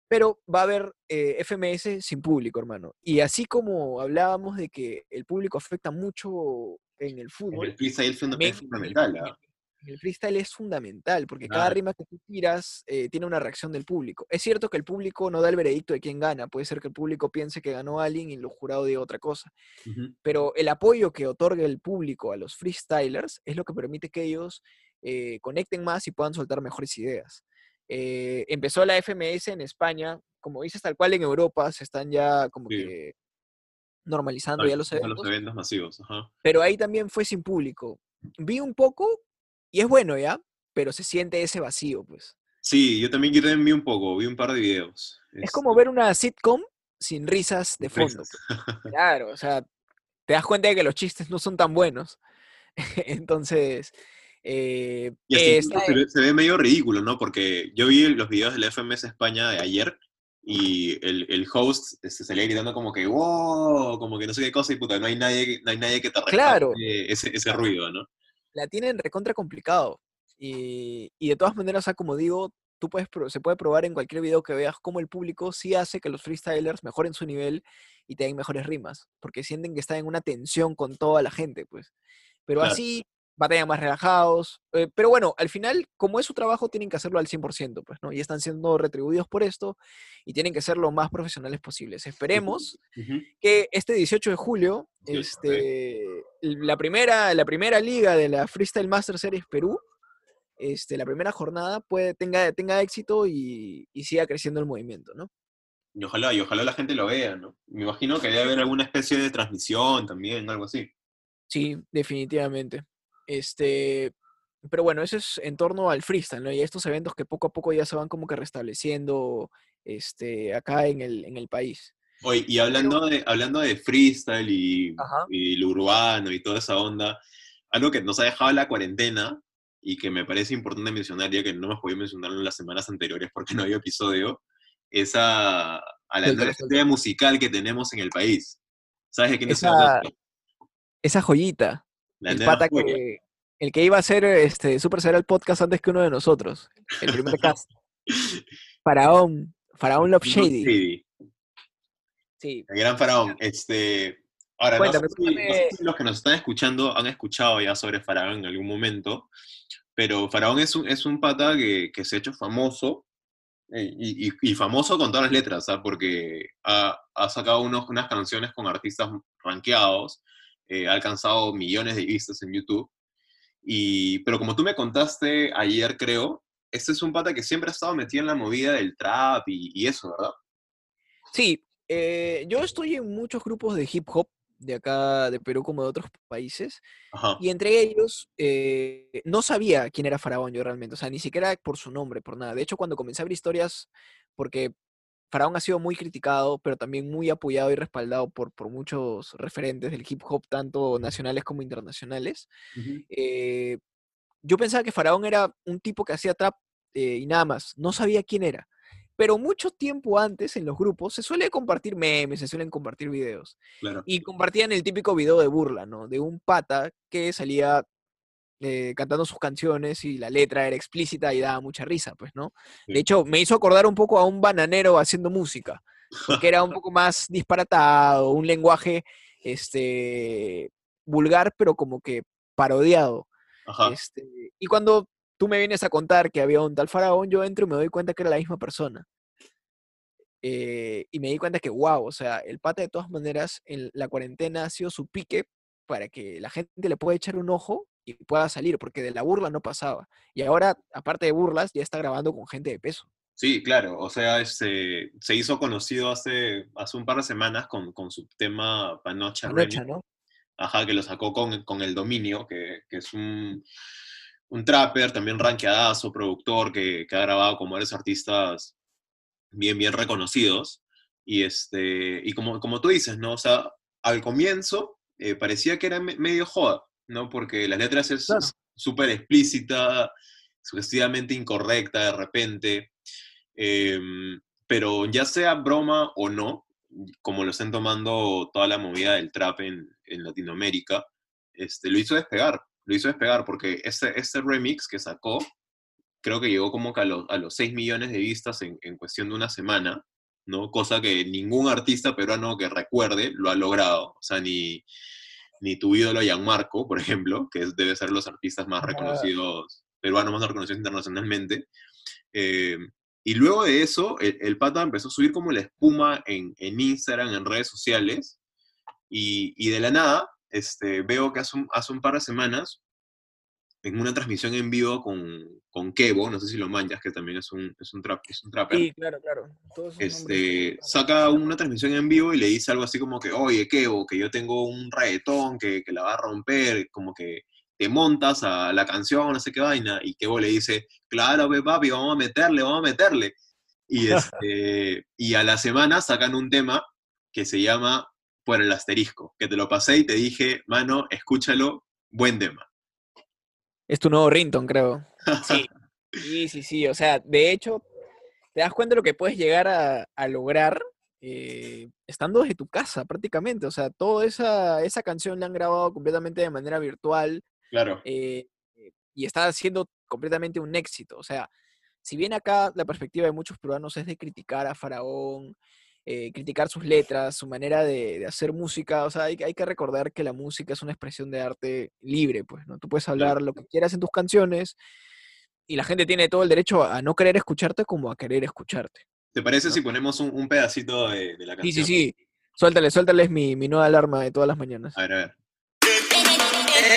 Pero va a haber eh, FMS sin público, hermano. Y así como hablábamos de que el público afecta mucho en el fútbol, el freestyle es también fundamental. el- ¿ah? el freestyle es fundamental, porque cada rima que tú tiras eh, tiene una reacción del público. Es cierto que el público no da el veredicto de quién gana, puede ser que el público piense que ganó alguien y los jurados digan otra cosa, Ujú, pero el apoyo que otorga el público a los freestylers es lo que permite que ellos eh, conecten más y puedan soltar mejores ideas. Eh, empezó la FMS en España, como dices, tal cual en Europa, se están ya como Sí. que normalizando ya los eventos, los eventos masivos. Ajá. pero ahí también fue sin público. Vi un poco y es bueno ya, pero se siente ese vacío, pues. Sí, yo también, yo también vi un poco, vi un par de videos. Es como este, ver una sitcom sin risas de fondo. risas. pues. Claro, o sea, te das cuenta de que los chistes no son tan buenos. Entonces, eh, está- se ve, se ve medio ridículo, ¿no? Porque yo vi los videos de la FMS España de ayer y el, el host este, salía gritando como que wow, como que no sé qué cosa y puta, no hay nadie, no hay nadie que te Claro. ese, ese ruido, ¿no? la tienen recontra complicado. Y, y de todas maneras, o sea, como digo, tú puedes, se puede probar en cualquier video que veas cómo el público sí hace que los freestylers mejoren su nivel y te den mejores rimas, porque sienten que están en una tensión con toda la gente, pues. Pero Claro. así batallan más relajados. eh, pero bueno, al final, como es su trabajo, tienen que hacerlo al 100%, pues, ¿no? Y están siendo retribuidos por esto y tienen que ser lo más profesionales posibles. Esperemos que este 18 de julio, 18, este, la, primera, la primera liga de la Freestyle Master Series Perú, este, la primera jornada, puede, tenga, tenga éxito y, y siga creciendo el movimiento, ¿no? Y ojalá, y ojalá la gente lo vea, ¿no? Me imagino que debe haber alguna especie de transmisión también, algo así. Sí, definitivamente. Este, pero bueno, eso es en torno al freestyle, ¿no? Y a estos eventos que poco a poco ya se van como que restableciendo este, acá en el, en el país. Oye, y hablando de, hablando de freestyle y, y lo urbano y toda esa onda, algo que nos ha dejado la cuarentena y que me parece importante mencionar, ya que no hemos podido mencionarlo en las semanas anteriores porque no había episodio, es a, a la estrella musical que tenemos en el país. ¿Sabes de quién estoy Esa-? Esa joyita, La el pata que, El que iba a ser este, Super Serial Podcast antes que uno de nosotros. El primer cast. Faraón. Faraón Love Shady. Sí, Sí. el gran faraón. Este, ahora, no sé, si, no sé cuéntame. si los que nos están escuchando han escuchado ya sobre Faraón en algún momento, pero Faraón es un, es un pata que, que se ha hecho famoso, eh, y, y- y famoso con todas las letras, ¿sabes? porque ha, ha sacado unos, unas canciones con artistas rankeados, eh, ha alcanzado millones de vistas en YouTube, y, pero como tú me contaste ayer, creo, este es un pata que siempre ha estado metido en la movida del trap y, y eso, ¿verdad? Sí, eh, yo estoy en muchos grupos de hip hop de acá, de Perú, como de otros países, Ajá. y entre ellos eh, no sabía quién era Faraón yo realmente, o sea, ni siquiera por su nombre, por nada. De hecho, cuando comencé a ver historias, porque Faraón ha sido muy criticado, pero también muy apoyado y respaldado por, por muchos referentes del hip hop, tanto nacionales como internacionales, eh, yo pensaba que Faraón era un tipo que hacía trap eh, y nada más, no sabía quién era. Pero mucho tiempo antes en los grupos se suele compartir memes, se suelen compartir videos. Claro. Y compartían el típico video de burla, ¿no? De un pata que salía eh, cantando sus canciones y la letra era explícita y daba mucha risa, pues, ¿no? Sí. De hecho, me hizo acordar un poco a un bananero haciendo música, porque era un poco más disparatado, un lenguaje este, vulgar, pero como que parodiado. Ajá. Este, y cuando tú me vienes a contar que había un tal faraón, yo entro y me doy cuenta que era la misma persona. Eh, y me di cuenta que, wow, o sea, el pata de todas maneras en la cuarentena ha sido su pique para que la gente le pueda echar un ojo y pueda salir, porque de la burla no pasaba. Y ahora, aparte de burlas, ya está grabando con gente de peso. Sí, claro, o sea, este, se hizo conocido hace, hace un par de semanas con, con su tema Panocha Remix, ¿no? ajá, que lo sacó con, con El Dominio, que, que es un, un trapper, también rankeadazo, productor, que, que ha grabado con varios artistas bien, bien reconocidos. Y, este, y como, como tú dices, ¿no? O sea, al comienzo eh, parecía que era me- medio joda, ¿no? Porque las letras es Claro. súper explícita, sugestivamente incorrecta de repente. Em, pero ya sea broma o no, como lo están tomando toda la movida del trap en, en Latinoamérica, este, lo hizo despegar, lo hizo despegar porque este, este remix que sacó, creo que llegó como que a los, a los 6 millones de vistas en, en cuestión de una semana, ¿no? Cosa que ningún artista peruano que recuerde lo ha logrado, o sea, ni, ni tu ídolo Gianmarco, por ejemplo, que es- debe ser los artistas más reconocidos, peruanos más reconocidos internacionalmente. Eh, y luego de eso, el, el pata empezó a subir como la espuma en, en Instagram, en redes sociales, y, y de la nada, este, veo que hace un, hace un par de semanas, en una transmisión en vivo con, con Kevo, no sé si lo manchas, que también es un, es un, trap, es un trapper, Sí, claro, claro. Todos este, saca una transmisión en vivo y le dice algo así como que, oye, Kevo, que yo tengo un reggaetón que, que la va a romper, como que te montas a la canción, no sé qué vaina, y Kevo le dice, claro, ve papi, vamos a meterle, vamos a meterle. Y, este, y a la semana sacan un tema que se llama Por el asterisco, que te lo pasé y te dije, mano, escúchalo, buen tema. Es tu nuevo rington, creo. Sí, sí, sí, sí. O sea, de hecho, te das cuenta de lo que puedes llegar a, a lograr eh, estando desde tu casa prácticamente. O sea, toda esa, esa canción la han grabado completamente de manera virtual Claro, eh, y está siendo completamente un éxito. O sea, si bien acá la perspectiva de muchos peruanos es de criticar a Faraón, eh, criticar sus letras, su manera de, de hacer música, o sea, hay, hay que recordar que la música es una expresión de arte libre, pues, ¿no? Tú puedes hablar lo que quieras en tus canciones y la gente tiene todo el derecho a no querer escucharte como a querer escucharte. ¿te parece ¿no? si ponemos un, un pedacito de, de la Sí, canción? sí, sí. Suéltale, suéltale, es mi, mi nueva alarma de todas las mañanas. A ver, a ver.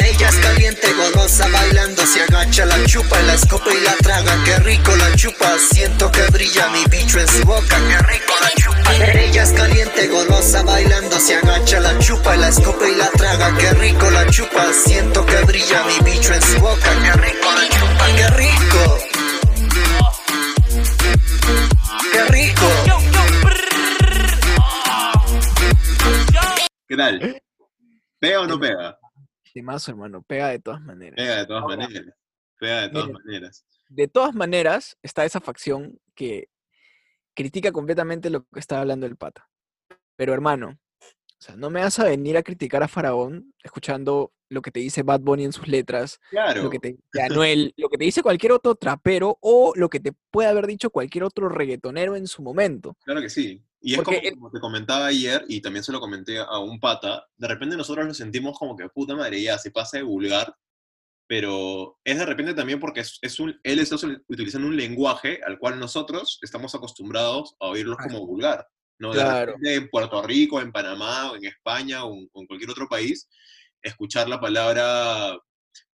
Ella es caliente, golosa, bailando, se agacha, la chupa, la escopa y la traga, qué rico la chupa, siento que brilla mi bicho en su boca, qué rico la chupa. Ella es caliente, golosa, bailando, se agacha, la chupa, la escopa y la traga, qué rico la chupa, siento que brilla mi bicho en su boca, qué rico la chupa, qué rico. Qué rico. ¿Qué tal? ¿Pega o no pega? Temazo, hermano, pega de todas maneras. Pega de todas Ahora, maneras. Pega de todas miren. maneras. de todas maneras, está esa facción que critica completamente lo que está hablando el pata. Pero hermano, O sea, no me vas a venir a criticar a Faraón escuchando lo que te dice Bad Bunny en sus letras, Claro. lo que te dice Anuel, lo que te dice cualquier otro trapero o lo que te puede haber dicho cualquier otro reggaetonero en su momento. Claro que sí. Y es como, como te comentaba ayer, y también se lo comenté a un pata, de repente nosotros lo sentimos como que puta madre, ya se pasa de vulgar, pero es de repente también porque es, es un, él está utilizando un lenguaje al cual nosotros estamos acostumbrados a oírlos como vulgar. ¿no? De Claro. repente en Puerto Rico, en Panamá, o en España, o en, o en cualquier otro país, escuchar la palabra,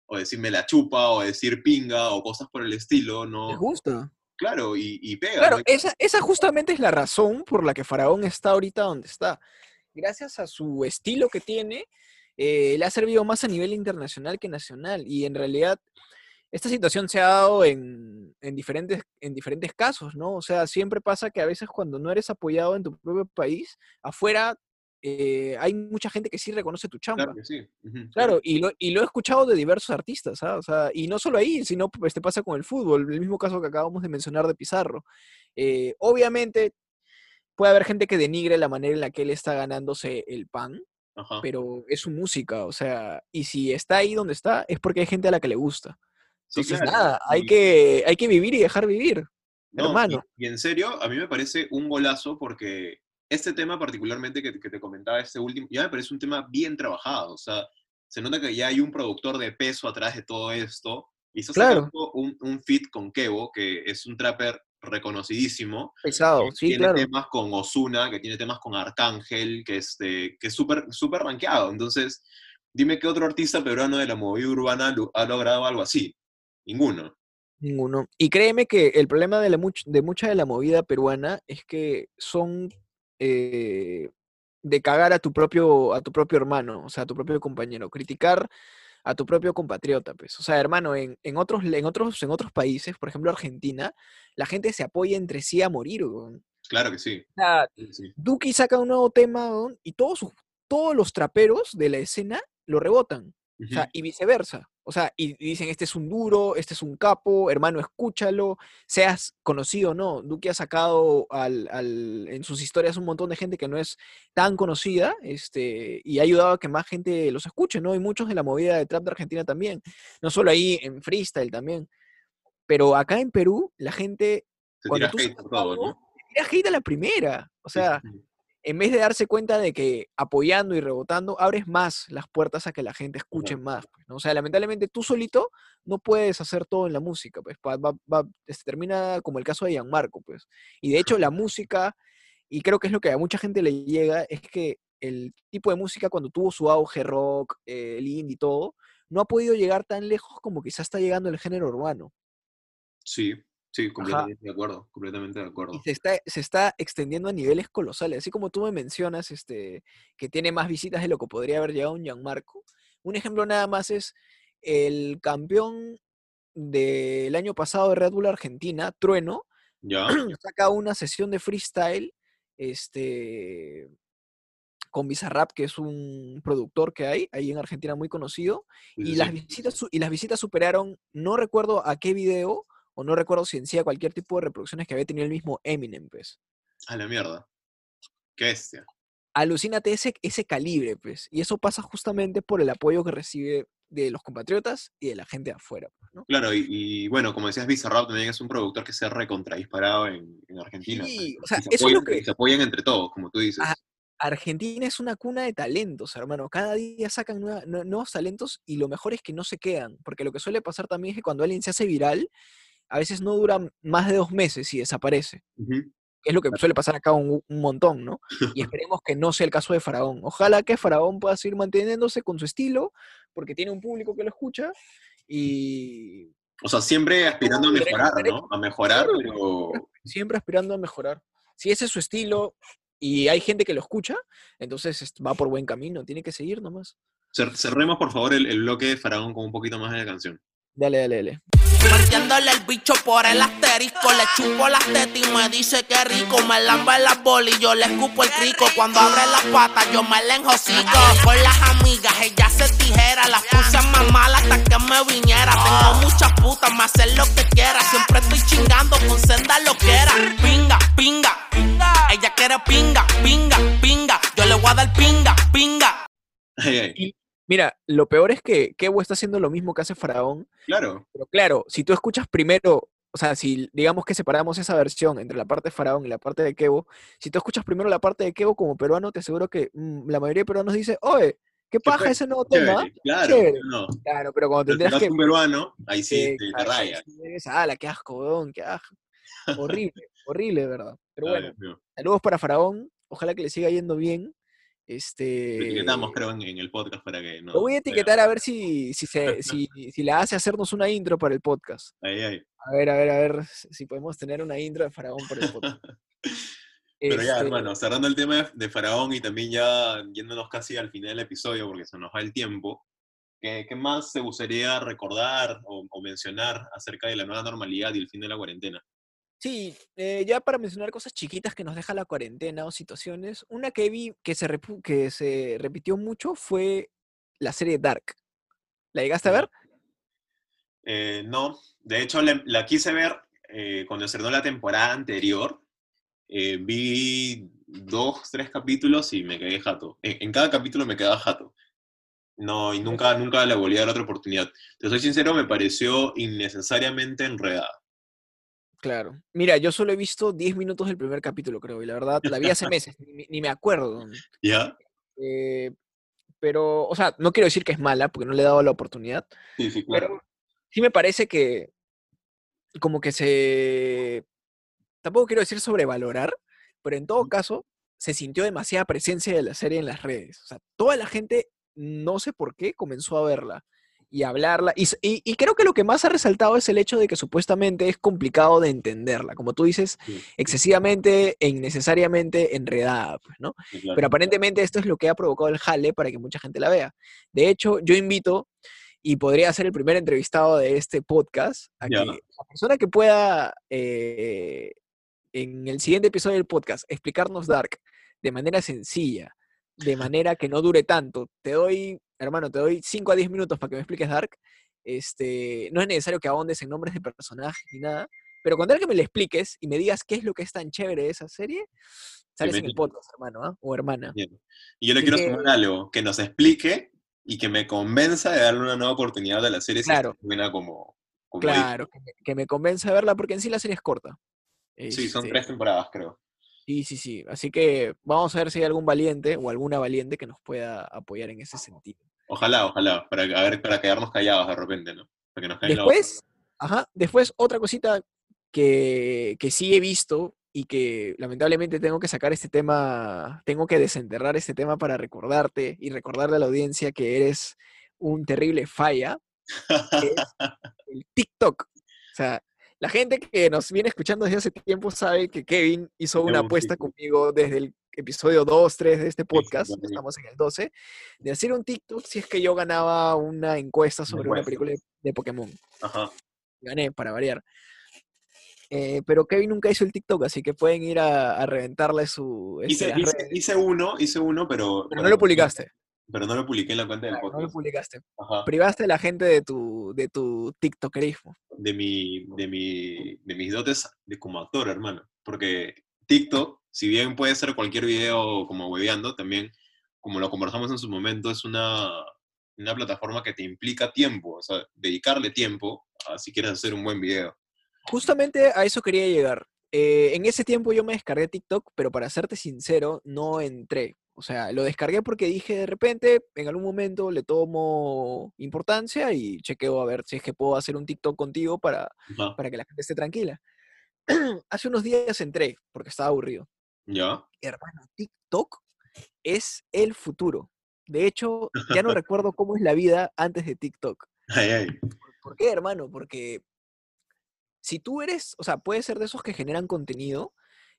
o decirme la chupa, o decir pinga, o cosas por el estilo, ¿Te no, gusta? claro, y, y pega. Claro, ¿no? esa, esa justamente es la razón por la que Faraón está ahorita donde está. Gracias a su estilo que tiene, eh, le ha servido más a nivel internacional que nacional. Y en realidad, esta situación se ha dado en, en diferentes, en diferentes casos, ¿no? O sea, siempre pasa que a veces cuando no eres apoyado en tu propio país, afuera eh, hay mucha gente que sí reconoce tu chamba. Claro que sí. ujú, Claro, y lo, y lo he escuchado de diversos artistas, ¿ah? O sea, y no solo ahí, sino pues te pasa con el fútbol, el mismo caso que acabamos de mencionar de Pizarro. Eh, obviamente puede haber gente que denigre la manera en la que él está ganándose el pan, Ajá. pero es su música, o sea, y si está ahí donde está, es porque hay gente a la que le gusta. Sí, Entonces, claro, nada, hay que, hay que vivir y dejar vivir. No, hermano. Y, y en serio, a mí me parece un golazo porque este tema particularmente que, que te comentaba, este último, ya me parece un tema bien trabajado. O sea, se nota que ya hay un productor de peso atrás de todo esto. Y está Claro. un, un feat con Kevo, que es un trapper reconocidísimo. Pesado, sí, tiene claro. temas con Osuna, que tiene temas con Arcángel, que, este, que es súper súper rankeado. Entonces, dime qué otro artista peruano de la movida urbana ha logrado algo así. Ninguno. Ninguno. Y créeme que el problema de, la much- de mucha de la movida peruana es que son eh, de cagar a tu propio, a tu propio hermano, o sea, a tu propio compañero, criticar a tu propio compatriota, pues. O sea, hermano, en, en otros, en otros, en otros países, por ejemplo Argentina, la gente se apoya entre sí a morir. Claro que sí. O sea, sí, sí. Duki saca un nuevo tema, y todos, sus- todos los traperos de la escena lo rebotan. O sea, y viceversa. O sea, y y dicen, este es un duro, este es un capo, hermano, escúchalo, seas conocido o no. Duque ha sacado al, al- en sus historias un montón de gente que no es tan conocida, este, y ha ayudado a que más gente los escuche, ¿no? Y muchos de la movida de trap de Argentina también. No solo ahí, en freestyle también. Pero acá en Perú, la gente, cuando tú hate sacas por todo, algo, ¿no? te tira hate a la primera. O sea, sí, sí. En vez de darse cuenta de que apoyando y rebotando, abres más las puertas a que la gente escuche más. pues, ¿no? O sea, lamentablemente tú solito no puedes hacer todo en la música, pues va- va- va- este, termina como el caso de Gianmarco, pues. Y de hecho la música, y creo que es lo que a mucha gente le llega, es que el tipo de música cuando tuvo su auge rock, eh, el indie y todo, no ha podido llegar tan lejos como quizás está llegando el género urbano. Sí, sí, completamente de acuerdo, completamente de y acuerdo. se está, se está extendiendo a niveles colosales. Así como tú me mencionas este, que tiene más visitas de lo que podría haber llegado un Gianmarco. Un ejemplo nada más es el campeón del año pasado de Red Bull Argentina, Trueno, ¿Ya? saca una sesión de freestyle este, con Bizarrap, que es un productor que hay ahí en Argentina muy conocido. Sí, Y sí, las, visitas, y las visitas superaron, no recuerdo a qué video, o no recuerdo si en sí a cualquier tipo de reproducciones que había tenido el mismo Eminem, pues. A la mierda. Qué bestia. Alucínate ese, ese calibre, pues. Y eso pasa justamente por el apoyo que recibe de los compatriotas y de la gente de afuera, pues, ¿no? Claro, y, y bueno, como decías, Bizarrap también es un productor que se ha recontradisparado en, en Argentina. Sí, pues, o sea, se eso es lo apoyan- que- y se apoyan entre todos, como tú dices. Ah, Argentina es una cuna de talentos, hermano. Cada día sacan nueva- nuevos talentos y lo mejor es que no se quedan. Porque lo que suele pasar también es que cuando alguien se hace viral, a veces no dura más de dos meses y desaparece. Es lo que suele pasar acá un, un montón, ¿no? Y esperemos que no sea el caso de Faraón. Ojalá que Faraón pueda seguir manteniéndose con su estilo, porque tiene un público que lo escucha y O sea, siempre aspirando a mejorar. ¿no? A mejorar, pero siempre aspirando a mejorar. Si ese es su estilo y hay gente que lo escucha, entonces va por buen camino, tiene que seguir nomás. cer- cerremos por favor el, el bloque de Faraón con un poquito más de la canción. Dale, dale, dale. Partiéndole el bicho por el asterisco, le chupo las tetas y me dice que rico. Me lamba las bolas y yo le escupo el crico. Cuando abre las patas, yo me le enjocico. Con las amigas, ella se tijera. Las puse más malas hasta que me viniera. Tengo muchas putas, me hacen lo que quiera. Siempre estoy chingando con senda loquera. Pinga, pinga, pinga. Ella quiere pinga, pinga, pinga. Yo le le voy a dar pinga, pinga. Ay, ay, Mira, lo peor es que Kevo está haciendo lo mismo que hace Faraón, Claro, pero claro, si tú escuchas primero, o sea, si digamos que separamos esa versión entre la parte de Faraón y la parte de Kevo, si tú escuchas primero la parte de Kevo como peruano, te aseguro que mm, la mayoría de peruanos dice, oye, qué paja ese nuevo tema. chévere, claro, no. Claro, pero cuando Pero eres que... un peruano, ahí sí Sí, te, te rayas. ala, qué asco, weón, qué asco. Horrible, horrible, de verdad. Pero bueno, saludos para Faraón, ojalá que le siga yendo bien. Este, Lo etiquetamos, creo, en, en el podcast para que no. Lo voy a etiquetar a ver si, si, se, si, si la hace hacernos una intro para el podcast. A ver, a ver, a ver si podemos tener una intro de Faraón para el podcast. Pero ya, Este, hermano, cerrando el tema de, Faraón y también ya yéndonos casi al final del episodio porque se nos va el tiempo, ¿qué, qué más te gustaría recordar o, o mencionar acerca de la nueva normalidad y el fin de la cuarentena? Sí, eh, ya para mencionar cosas chiquitas que nos deja la cuarentena o situaciones, una que vi que se, repu- que se repitió mucho fue la serie Dark. ¿La llegaste a ver? Eh, no, de hecho la, la quise ver eh, cuando estrenó la temporada anterior. vi dos, tres capítulos y me quedé jato. En, en cada capítulo me quedaba jato. No, y nunca, nunca le volví a dar otra oportunidad. Te soy sincero, me pareció innecesariamente enredada. Claro. Mira, yo solo he visto 10 minutos del primer capítulo, creo, y la verdad, la vi hace meses, ni, ni me acuerdo. ¿Ya? Eh, pero, o sea, no quiero decir que es mala, porque no le he dado la oportunidad, Sí, sí, claro. pero sí me parece que como que se... Tampoco quiero decir sobrevalorar, pero en todo caso se sintió demasiada presencia de la serie en las redes. O sea, toda la gente, no sé por qué, comenzó a verla y hablarla. Y, s- y- y creo que lo que más ha resaltado es el hecho de que supuestamente es complicado de entenderla. Como tú dices, Sí, excesivamente e innecesariamente enredada, pues, ¿no? sí, claro. Pero aparentemente esto es lo que ha provocado el jale para que mucha gente la vea. De hecho, yo invito, y podría ser el primer entrevistado de este podcast, a Ya. que la persona que pueda eh, en el siguiente episodio del podcast explicarnos Dark de manera sencilla, de manera que no dure tanto. Te doy, hermano, te doy 5 a 10 minutos para que me expliques Dark. Este, no es necesario que ahondes en nombres de personajes ni nada, pero con tal que me le expliques y me digas qué es lo que es tan chévere de esa serie, sales en el podcast, hermano, ¿ah? o hermana. Bien. Y yo le Así quiero que- sumar algo, que nos explique y que me convenza de darle una nueva oportunidad a la serie Claro. si buena como, como Claro, que me, que me convence a verla porque en sí la serie es corta. Sí, son Este, tres temporadas, creo. Sí, sí, sí. Así que vamos a ver si hay algún valiente o alguna valiente que nos pueda apoyar en ese sentido. Ojalá, ojalá, para, a ver, para quedarnos callados de repente, ¿no? Para que nos. Después, ajá, después otra cosita que, que sí he visto y que lamentablemente tengo que sacar este tema, tengo que desenterrar este tema para recordarte y recordarle a la audiencia que eres un terrible falla, que es el TikTok. O sea, la gente que nos viene escuchando desde hace tiempo sabe que Kevin hizo una un apuesta conmigo desde el episodio 2, 3 de este podcast, estamos en el 12, de hacer un TikTok si es que yo ganaba una encuesta sobre una película de, Pokémon. Ajá. Gané, para variar. Eh, pero Kevin nunca hizo el TikTok, así que pueden ir a, a reventarle su... este, Hice, las hice- hice uno, hice uno, pero... pero no lo publicaste. Pero no lo publiqué en la cuenta del claro, no lo podcast. publicaste. Ajá. Privaste a la gente de tu, de tu TikTokerismo. de, mi, de, mi, de mis dotes de como actor, hermano. Porque TikTok, si bien puede ser cualquier video como hueveando, también, como lo conversamos en su momento, es una, una plataforma que te implica tiempo, o sea, dedicarle tiempo a si quieres hacer un buen video. Justamente a eso quería llegar. Eh, en ese tiempo yo me descargué TikTok, pero para serte sincero, no entré. O sea, lo descargué porque dije de repente, en algún momento le tomo importancia y chequeo a ver si es que puedo hacer un TikTok contigo para, Ajá. para que la gente esté tranquila. Hace unos días entré porque estaba aburrido. ¿Ya? Hermano, TikTok es el futuro. De hecho, ya no recuerdo cómo es la vida antes de TikTok. Ay, ay. ¿Por qué, hermano? Porque si tú eres, o sea, puedes ser de esos que generan contenido,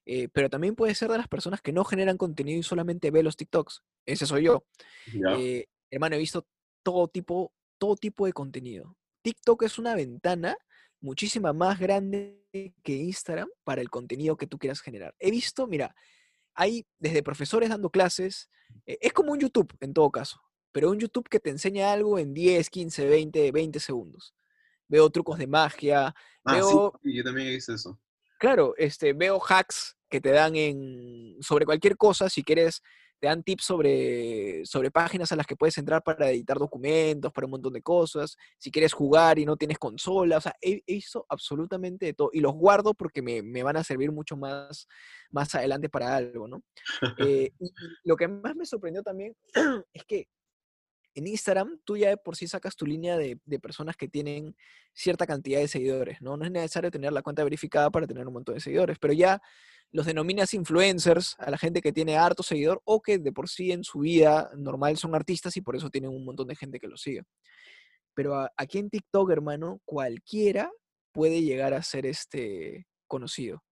eh, pero también puedes ser de las personas que no generan contenido y solamente ve los TikToks. Ese soy yo. ¿Ya? Eh, hermano, he visto todo tipo, todo tipo de contenido. TikTok es una ventana muchísima más grande que Instagram para el contenido que tú quieras generar. He visto, mira, hay desde profesores dando clases, eh, es como un YouTube en todo caso, pero un YouTube que te enseña algo en 10, 15, 20, 20 segundos. Veo trucos de magia, Ah, veo, sí, yo también hice eso. Claro, este, veo hacks que te dan en, sobre cualquier cosa, si quieres te dan tips sobre, sobre páginas a las que puedes entrar para editar documentos, para un montón de cosas. Si quieres jugar y no tienes consola, o sea, he, he visto absolutamente de todo. Y los guardo porque me, me van a servir mucho más, más adelante para algo, ¿no? Eh, y lo que más me sorprendió también es que en Instagram tú ya de por sí sacas tu línea de, de personas que tienen cierta cantidad de seguidores, ¿no? No es necesario tener la cuenta verificada para tener un montón de seguidores, pero ya los denominas influencers a la gente que tiene harto seguidor o que de por sí en su vida normal son artistas y por eso tienen un montón de gente que los sigue. Pero a- aquí en TikTok, hermano, cualquiera puede llegar a ser este conocido.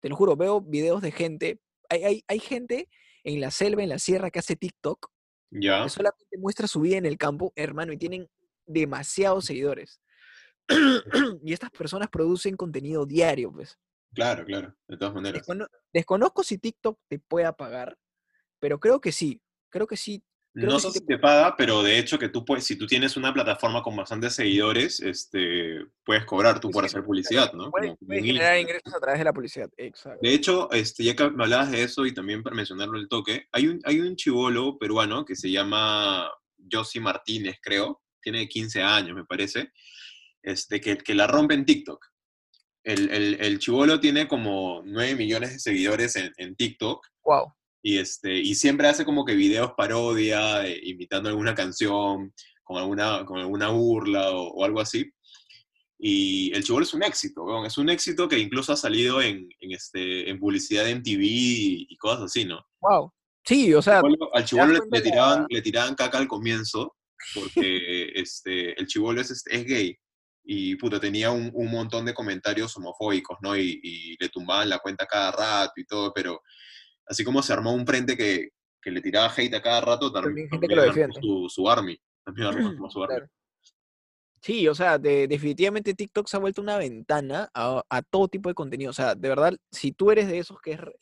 Te lo juro, veo videos de gente, hay, hay, hay gente en la selva, en la sierra, que hace TikTok Ya, que solamente muestra su vida en el campo, hermano, y tienen demasiados seguidores. y estas personas producen contenido diario, pues. claro, claro, de todas maneras. Descono- desconozco si TikTok te pueda pagar, pero creo que sí. Creo que sí. Creo No sé sí si te paga, pero de hecho que tú puedes, si tú tienes una plataforma con bastantes seguidores, este, puedes cobrar tú Pues por sí, hacer publicidad, ¿no? Puedes, generar ingresos a través de la publicidad. Exacto. De hecho, este, ya que me hablabas de eso y también para mencionarlo el toque, hay un, hay un chivolo peruano que se llama Josi Martínez, creo, tiene 15 años, me parece, este, que, que la rompe en TikTok. El, el, el chivolo tiene como 9 millones de seguidores en, en TikTok Wow. Y, este, y siempre hace como que videos parodia, eh, imitando alguna canción, con alguna, con alguna burla o, o algo así. Y el chivolo es un éxito, weón, es un éxito que incluso ha salido en, en, este, en publicidad de MTV y, y cosas así, ¿no? Wow. Sí, o sea, Chibolo- al chivolo le, le tiraban, le tiraban caca al comienzo porque este, el chivolo es, es gay y puta, tenía un, un montón de comentarios homofóbicos, ¿no? Y, y le tumbaban la cuenta cada rato y todo, pero así como se armó un frente que, que le tiraba hate a cada rato, tam- También gente que lo armó defiende. su, su army. También armó, armó su army. Claro. Sí, o sea, de- definitivamente TikTok se ha vuelto una ventana a, a todo tipo de contenido. O sea, de verdad, si tú eres de esos que es re-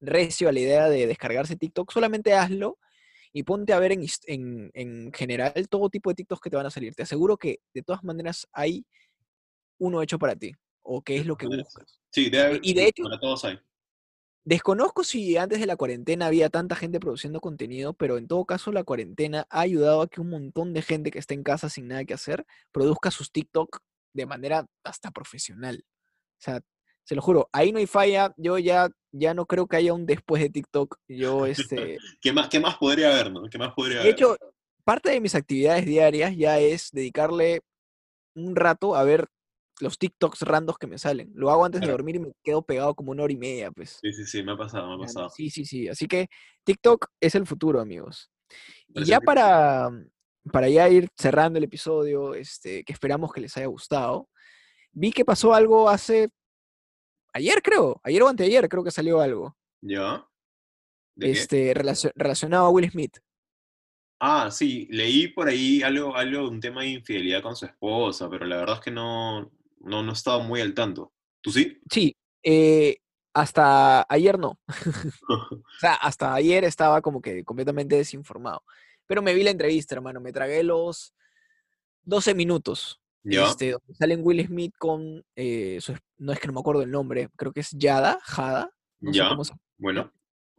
recio a la idea de descargarse TikTok, solamente hazlo y ponte a ver en, en, en general todo tipo de TikToks que te van a salir. Te aseguro que de todas maneras hay uno hecho para ti o que es lo que buscas. Sí, debe haber- y de hecho- para todos hay. Desconozco si antes de la cuarentena había tanta gente produciendo contenido, pero en todo caso la cuarentena ha ayudado a que un montón de gente que está en casa sin nada que hacer produzca sus TikTok de manera hasta profesional. O sea, se lo juro, ahí no hay falla. Yo ya, ya no creo que haya un después de TikTok. Yo, este, ¿Qué más, ¿Qué más podría haber, no? ¿Qué más podría de haber? hecho, parte de mis actividades diarias ya es dedicarle un rato a ver los TikToks randos que me salen. Lo hago antes de dormir y me quedo pegado como una hora y media, pues. Sí, sí, sí, me ha pasado, me ha pasado. Sí, sí, sí. Así que TikTok es el futuro, amigos. Y ya para, para ya ir cerrando el episodio, este, que esperamos que les haya gustado, vi que pasó algo hace ayer, creo, ayer o anteayer, creo que salió algo, ¿Ya? Este, relacio- relacionado a Will Smith. Ah, sí, leí por ahí algo, algo de un tema de infidelidad con su esposa, pero la verdad es que no, no, no estaba muy al tanto. ¿Tú sí? Sí, eh, hasta ayer no. O sea, hasta ayer estaba como que completamente desinformado. Pero me vi la entrevista, hermano. Me tragué los 12 minutos. ¿Ya? Este, donde salen Will Smith con eh, su no es que no me acuerdo el nombre, creo que es Yada, Jada, no Ya, se Bueno,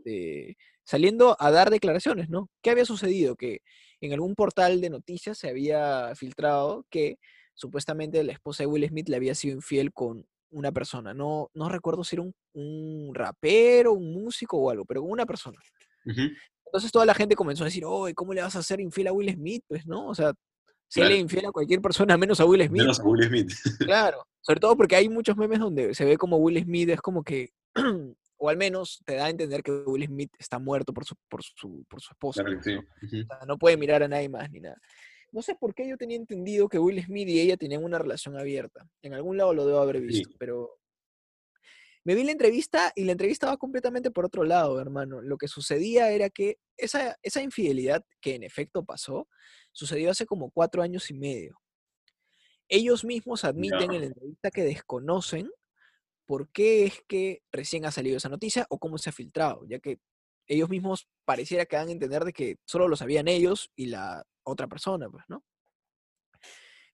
eh, saliendo a dar declaraciones, ¿no? ¿Qué había sucedido? Que en algún portal de noticias se había filtrado que supuestamente la esposa de Will Smith le había sido infiel con una persona. No, no recuerdo si era un, un rapero, un músico o algo, pero con una persona. ujú, Entonces toda la gente comenzó a decir, oye, ¿cómo le vas a hacer infiel a Will Smith? Pues, ¿no? O sea, se Claro. le infiel a cualquier persona menos a Will Smith. menos a Will Smith. Claro, sobre todo porque hay muchos memes donde se ve como Will Smith es como que, o al menos te da a entender que Will Smith está muerto por su, por su, por su esposa. Claro que ¿no? sí. ujú. O sea, no puede mirar a nadie más ni nada. No sé por qué yo tenía entendido que Will Smith y ella tenían una relación abierta. En algún lado lo debo haber Sí. visto, pero me vi la entrevista y la entrevista va completamente por otro lado, hermano. Lo que sucedía era que esa, esa infidelidad que en efecto pasó, sucedió hace como cuatro años y medio. Ellos mismos admiten en la entrevista que desconocen por qué es que recién ha salido esa noticia o cómo se ha filtrado, ya que ellos mismos pareciera que dan a entender de que solo lo sabían ellos y la otra persona, pues, ¿no?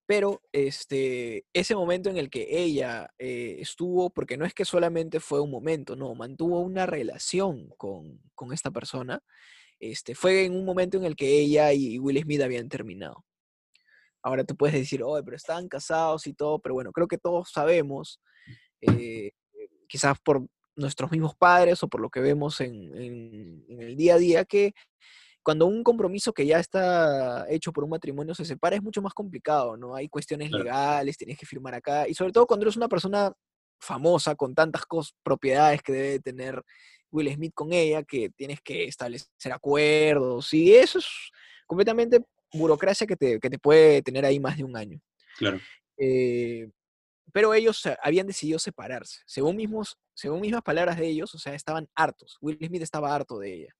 Pero este, ese momento en el que ella eh, estuvo, porque no es que solamente fue un momento, no, mantuvo una relación con, con esta persona, este, fue en un momento en el que ella y Will Smith habían terminado. Ahora tú puedes decir, oye, pero estaban casados y todo, pero bueno, creo que todos sabemos, eh, quizás por nuestros mismos padres o por lo que vemos en, en- en el día a día, que cuando un compromiso que ya está hecho por un matrimonio se separa es mucho más complicado, ¿no? Hay cuestiones Claro. legales, tienes que firmar acá, y sobre todo cuando eres una persona famosa con tantas cos- propiedades que debe tener Will Smith con ella, que tienes que establecer acuerdos, y eso es completamente burocracia que te, que te puede tener ahí más de un año. Claro. Eh, pero ellos habían decidido separarse. Según, mismos, según mismas palabras de ellos, o sea, estaban hartos. Will Smith estaba harto de ella.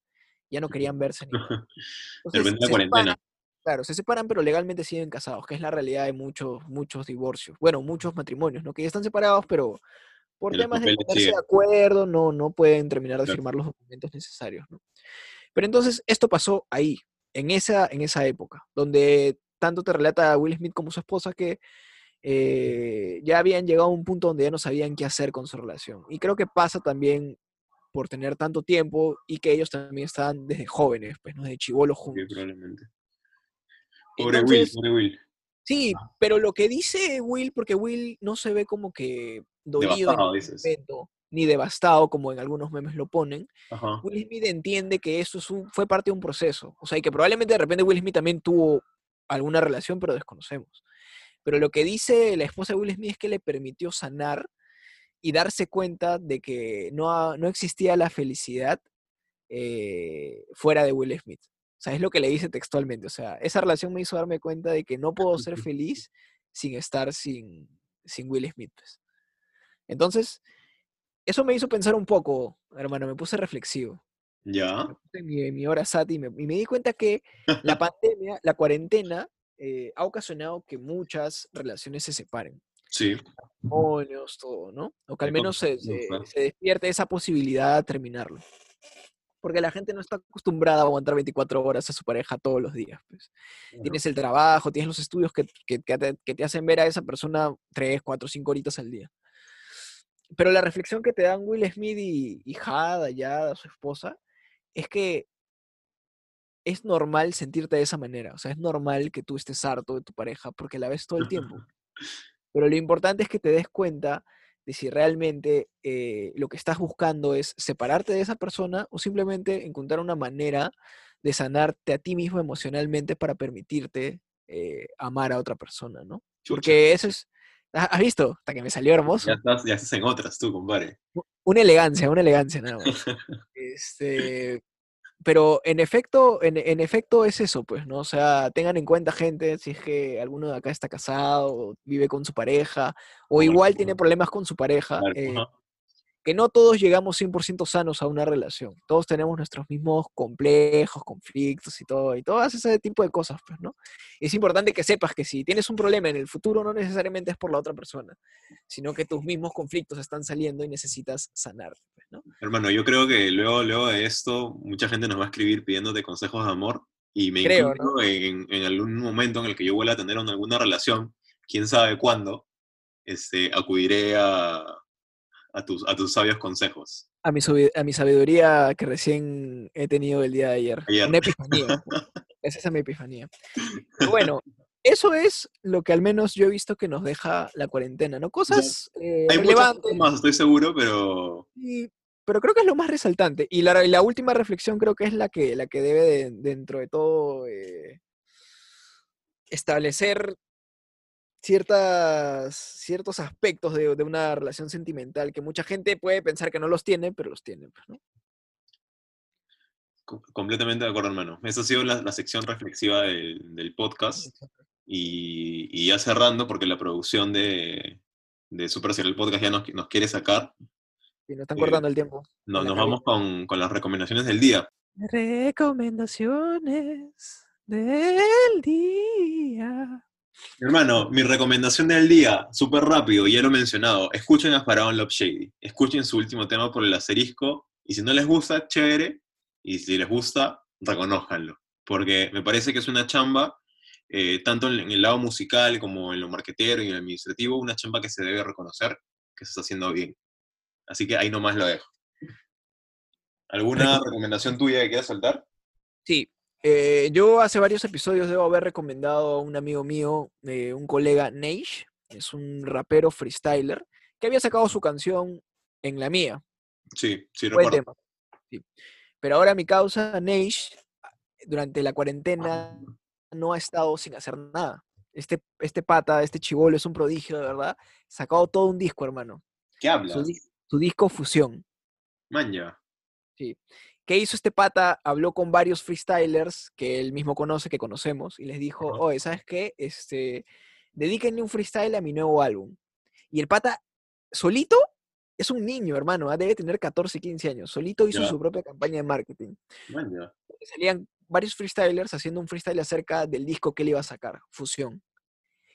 Ya no querían verse ni nada. Entonces, la cuarentena. separan, claro, se separan, pero legalmente siguen casados, que es la realidad de muchos, muchos divorcios. Bueno, muchos matrimonios, ¿no? Que ya están separados, pero por Y temas de ponerse de acuerdo, no, no pueden terminar de Claro. firmar los documentos necesarios, ¿no? Pero entonces, esto pasó ahí, en esa, en esa época, donde tanto te relata Will Smith como su esposa que eh, ya habían llegado a un punto donde ya no sabían qué hacer con su relación. Y creo que pasa también por tener tanto tiempo y que ellos también estaban desde jóvenes, pues, ¿no? Desde chivolos Sí, juntos. probablemente. Pobre Will, pobre Will. sí, pero lo que dice Will, porque Will no se ve como que dolido en Devastado, momento, ni devastado, como en algunos memes lo ponen, Ajá. Will Smith entiende que eso es un- fue parte de un proceso. O sea, y que probablemente de repente Will Smith también tuvo alguna relación, pero desconocemos. Pero lo que dice la esposa de Will Smith es que le permitió sanar y darse cuenta de que no, no existía la felicidad eh, fuera de Will Smith. O sea, es lo que le dice textualmente. O sea, esa relación me hizo darme cuenta de que no puedo ser feliz sin estar sin, sin Will Smith. pues. Entonces, eso me hizo pensar un poco, hermano, me puse reflexivo. Ya. Me puse en mi, mi hora sat y me, y me di cuenta que la pandemia, la cuarentena, eh, ha ocasionado que muchas relaciones se separen. Sí. Matrimonios, todo, ¿no? O que al menos se, se- se despierte esa posibilidad de terminarlo. Porque la gente no está acostumbrada a aguantar 24 horas a su pareja todos los días. Pues. Tienes el trabajo, tienes los estudios que, que- que te, que te hacen ver a esa persona 3, 4, 5 horitas al día. Pero la reflexión que te dan Will Smith y, y Jada, ya su esposa, es que es normal sentirte de esa manera. O sea, es normal que tú estés harto de tu pareja porque la ves todo el tiempo. Pero lo importante es que te des cuenta de si realmente eh, lo que estás buscando es separarte de esa persona o simplemente encontrar una manera de sanarte a ti mismo emocionalmente para permitirte eh, amar a otra persona, ¿no? Chucha. Porque eso es... ¿Has has visto? Hasta que me salió hermoso. Ya estás, ya estás en otras tú, compadre. Una elegancia, una elegancia nada más. Este, pero en efecto, en, en efecto es eso, pues, ¿no? O sea, tengan en cuenta, gente, si es que alguno de acá está casado, o vive con su pareja, o igual tiene problemas con su pareja, eh. Que no todos llegamos 100% sanos a una relación. Todos tenemos nuestros mismos complejos, conflictos y todo, y todo ese tipo de cosas, pues, ¿no? Es importante que sepas que si tienes un problema en el futuro, no necesariamente es por la otra persona, sino que tus mismos conflictos están saliendo y necesitas sanarte, pues, ¿no? Hermano, yo creo que luego, luego de esto, mucha gente nos va a escribir pidiéndote consejos de amor. Y me Creo, incluyo en, en algún momento en el que yo vuelva a tener una- alguna relación, quién sabe cuándo, este, acudiré a, a, tus, a tus sabios consejos. a mi, a mi sabiduría que recién he tenido el día de ayer. Ayer. Una epifanía. Esa es mi epifanía. Bueno, eso es lo que al menos yo he visto que nos deja la cuarentena, ¿no? Cosas eh, Hay relevantes, más, estoy seguro, pero y- pero creo que es lo más resaltante. Y la, la última reflexión creo que es la que, la que debe, de- dentro de todo, eh, establecer ciertas, ciertos aspectos de, de una relación sentimental que mucha gente puede pensar que no los tiene, pero los tiene. pues, completamente de acuerdo, hermano. Esa ha sido la, la sección reflexiva del, del podcast. Y, y ya cerrando, porque la producción de, de Super Serial Podcast ya nos, nos quiere sacar, Y nos están Eh, cortando el tiempo. no- nos vamos con, con las recomendaciones del día. Recomendaciones del día. Hermano, mi recomendación del día, súper rápido, ya lo he mencionado. Escuchen a Faraón Love Shady. Escuchen su último tema por el asterisco. Y si no les gusta, chévere. Y si les gusta, reconózcanlo. Porque me parece que es una chamba, eh, tanto en, en el lado musical como en lo marquetero y en lo administrativo, una chamba que se debe reconocer que se está haciendo bien. Así que ahí nomás lo dejo. ¿Alguna recomendación tuya que quieras soltar? Sí, eh, yo hace varios episodios debo haber recomendado a un amigo mío, eh, un colega, Neish, es un rapero freestyler, que había sacado su canción en la mía. Sí, sí, Buen recuerdo. tema. sí. Pero ahora mi causa, Neish, durante la cuarentena no ha estado sin hacer nada. Este, este pata, este chivolo es un prodigio, de verdad. Sacado todo un disco, hermano. ¿Qué Su, hablas? dis- su disco Fusión. Maña. Sí. ¿Qué hizo este pata? Habló con varios freestylers que él mismo conoce, que conocemos, y les dijo, oye, ¿sabes qué? Este, dedíquenle un freestyle a mi nuevo álbum. Y el pata, solito, es un niño, hermano, ah, debe tener 14, 15 años. Solito hizo su propia campaña de marketing. Maña. Salían varios freestylers haciendo un freestyle acerca del disco que él iba a sacar, Fusión.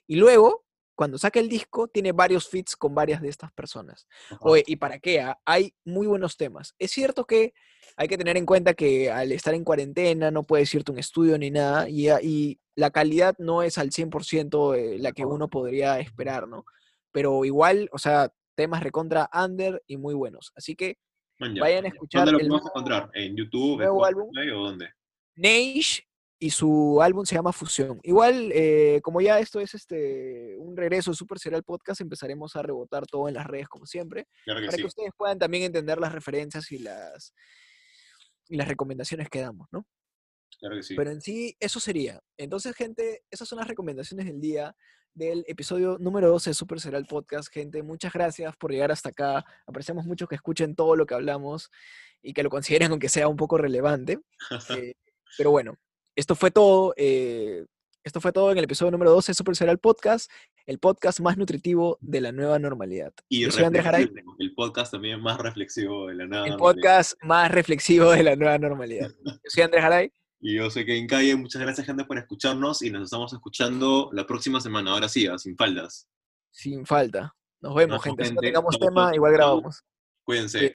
Y luego, cuando saca el disco, tiene varios feats con varias de estas personas. Ajá. Oye, ¿y para qué? ah? Hay muy buenos temas. Es cierto que hay que tener en cuenta que al estar en cuarentena no puedes irte a un estudio ni nada y, a- y la calidad no es al 100% eh, la que uno podría esperar, ¿no? Pero igual, o sea, temas recontra under y muy buenos. Así que vayan a escuchar ¿Dónde lo podemos encontrar? ¿En YouTube? ¿En. Spotify o dónde? Neish y su álbum se llama Fusión. Igual, eh, como ya esto es este un regreso de Super Serial Podcast, empezaremos a rebotar todo en las redes como siempre. Claro que para sí. que ustedes puedan también entender las referencias y las, y las recomendaciones que damos, ¿no? Claro que sí. Pero en sí, eso sería. Entonces, gente, esas son las recomendaciones del día del episodio número 12 de Super Serial Podcast. Gente, muchas gracias por llegar hasta acá. Apreciamos mucho que escuchen todo lo que hablamos y que lo consideren aunque sea un poco relevante. Eh, pero bueno, esto fue todo. eh, esto fue todo en el episodio número 12 de Super Serial Podcast, el podcast más nutritivo de la nueva normalidad. Y Yo soy Andrés reflexivo, el podcast también más reflexivo de la nada. el normalidad. podcast más reflexivo de la nueva normalidad. Yo soy Andrés Garay. Y yo soy Kevin Calle. Muchas gracias, gente, por escucharnos. Y nos estamos escuchando la próxima semana. Ahora sí, sin faldas. Sin falta. Nos vemos, gente. Si no tengamos tema, igual grabamos. Cuídense. Sí.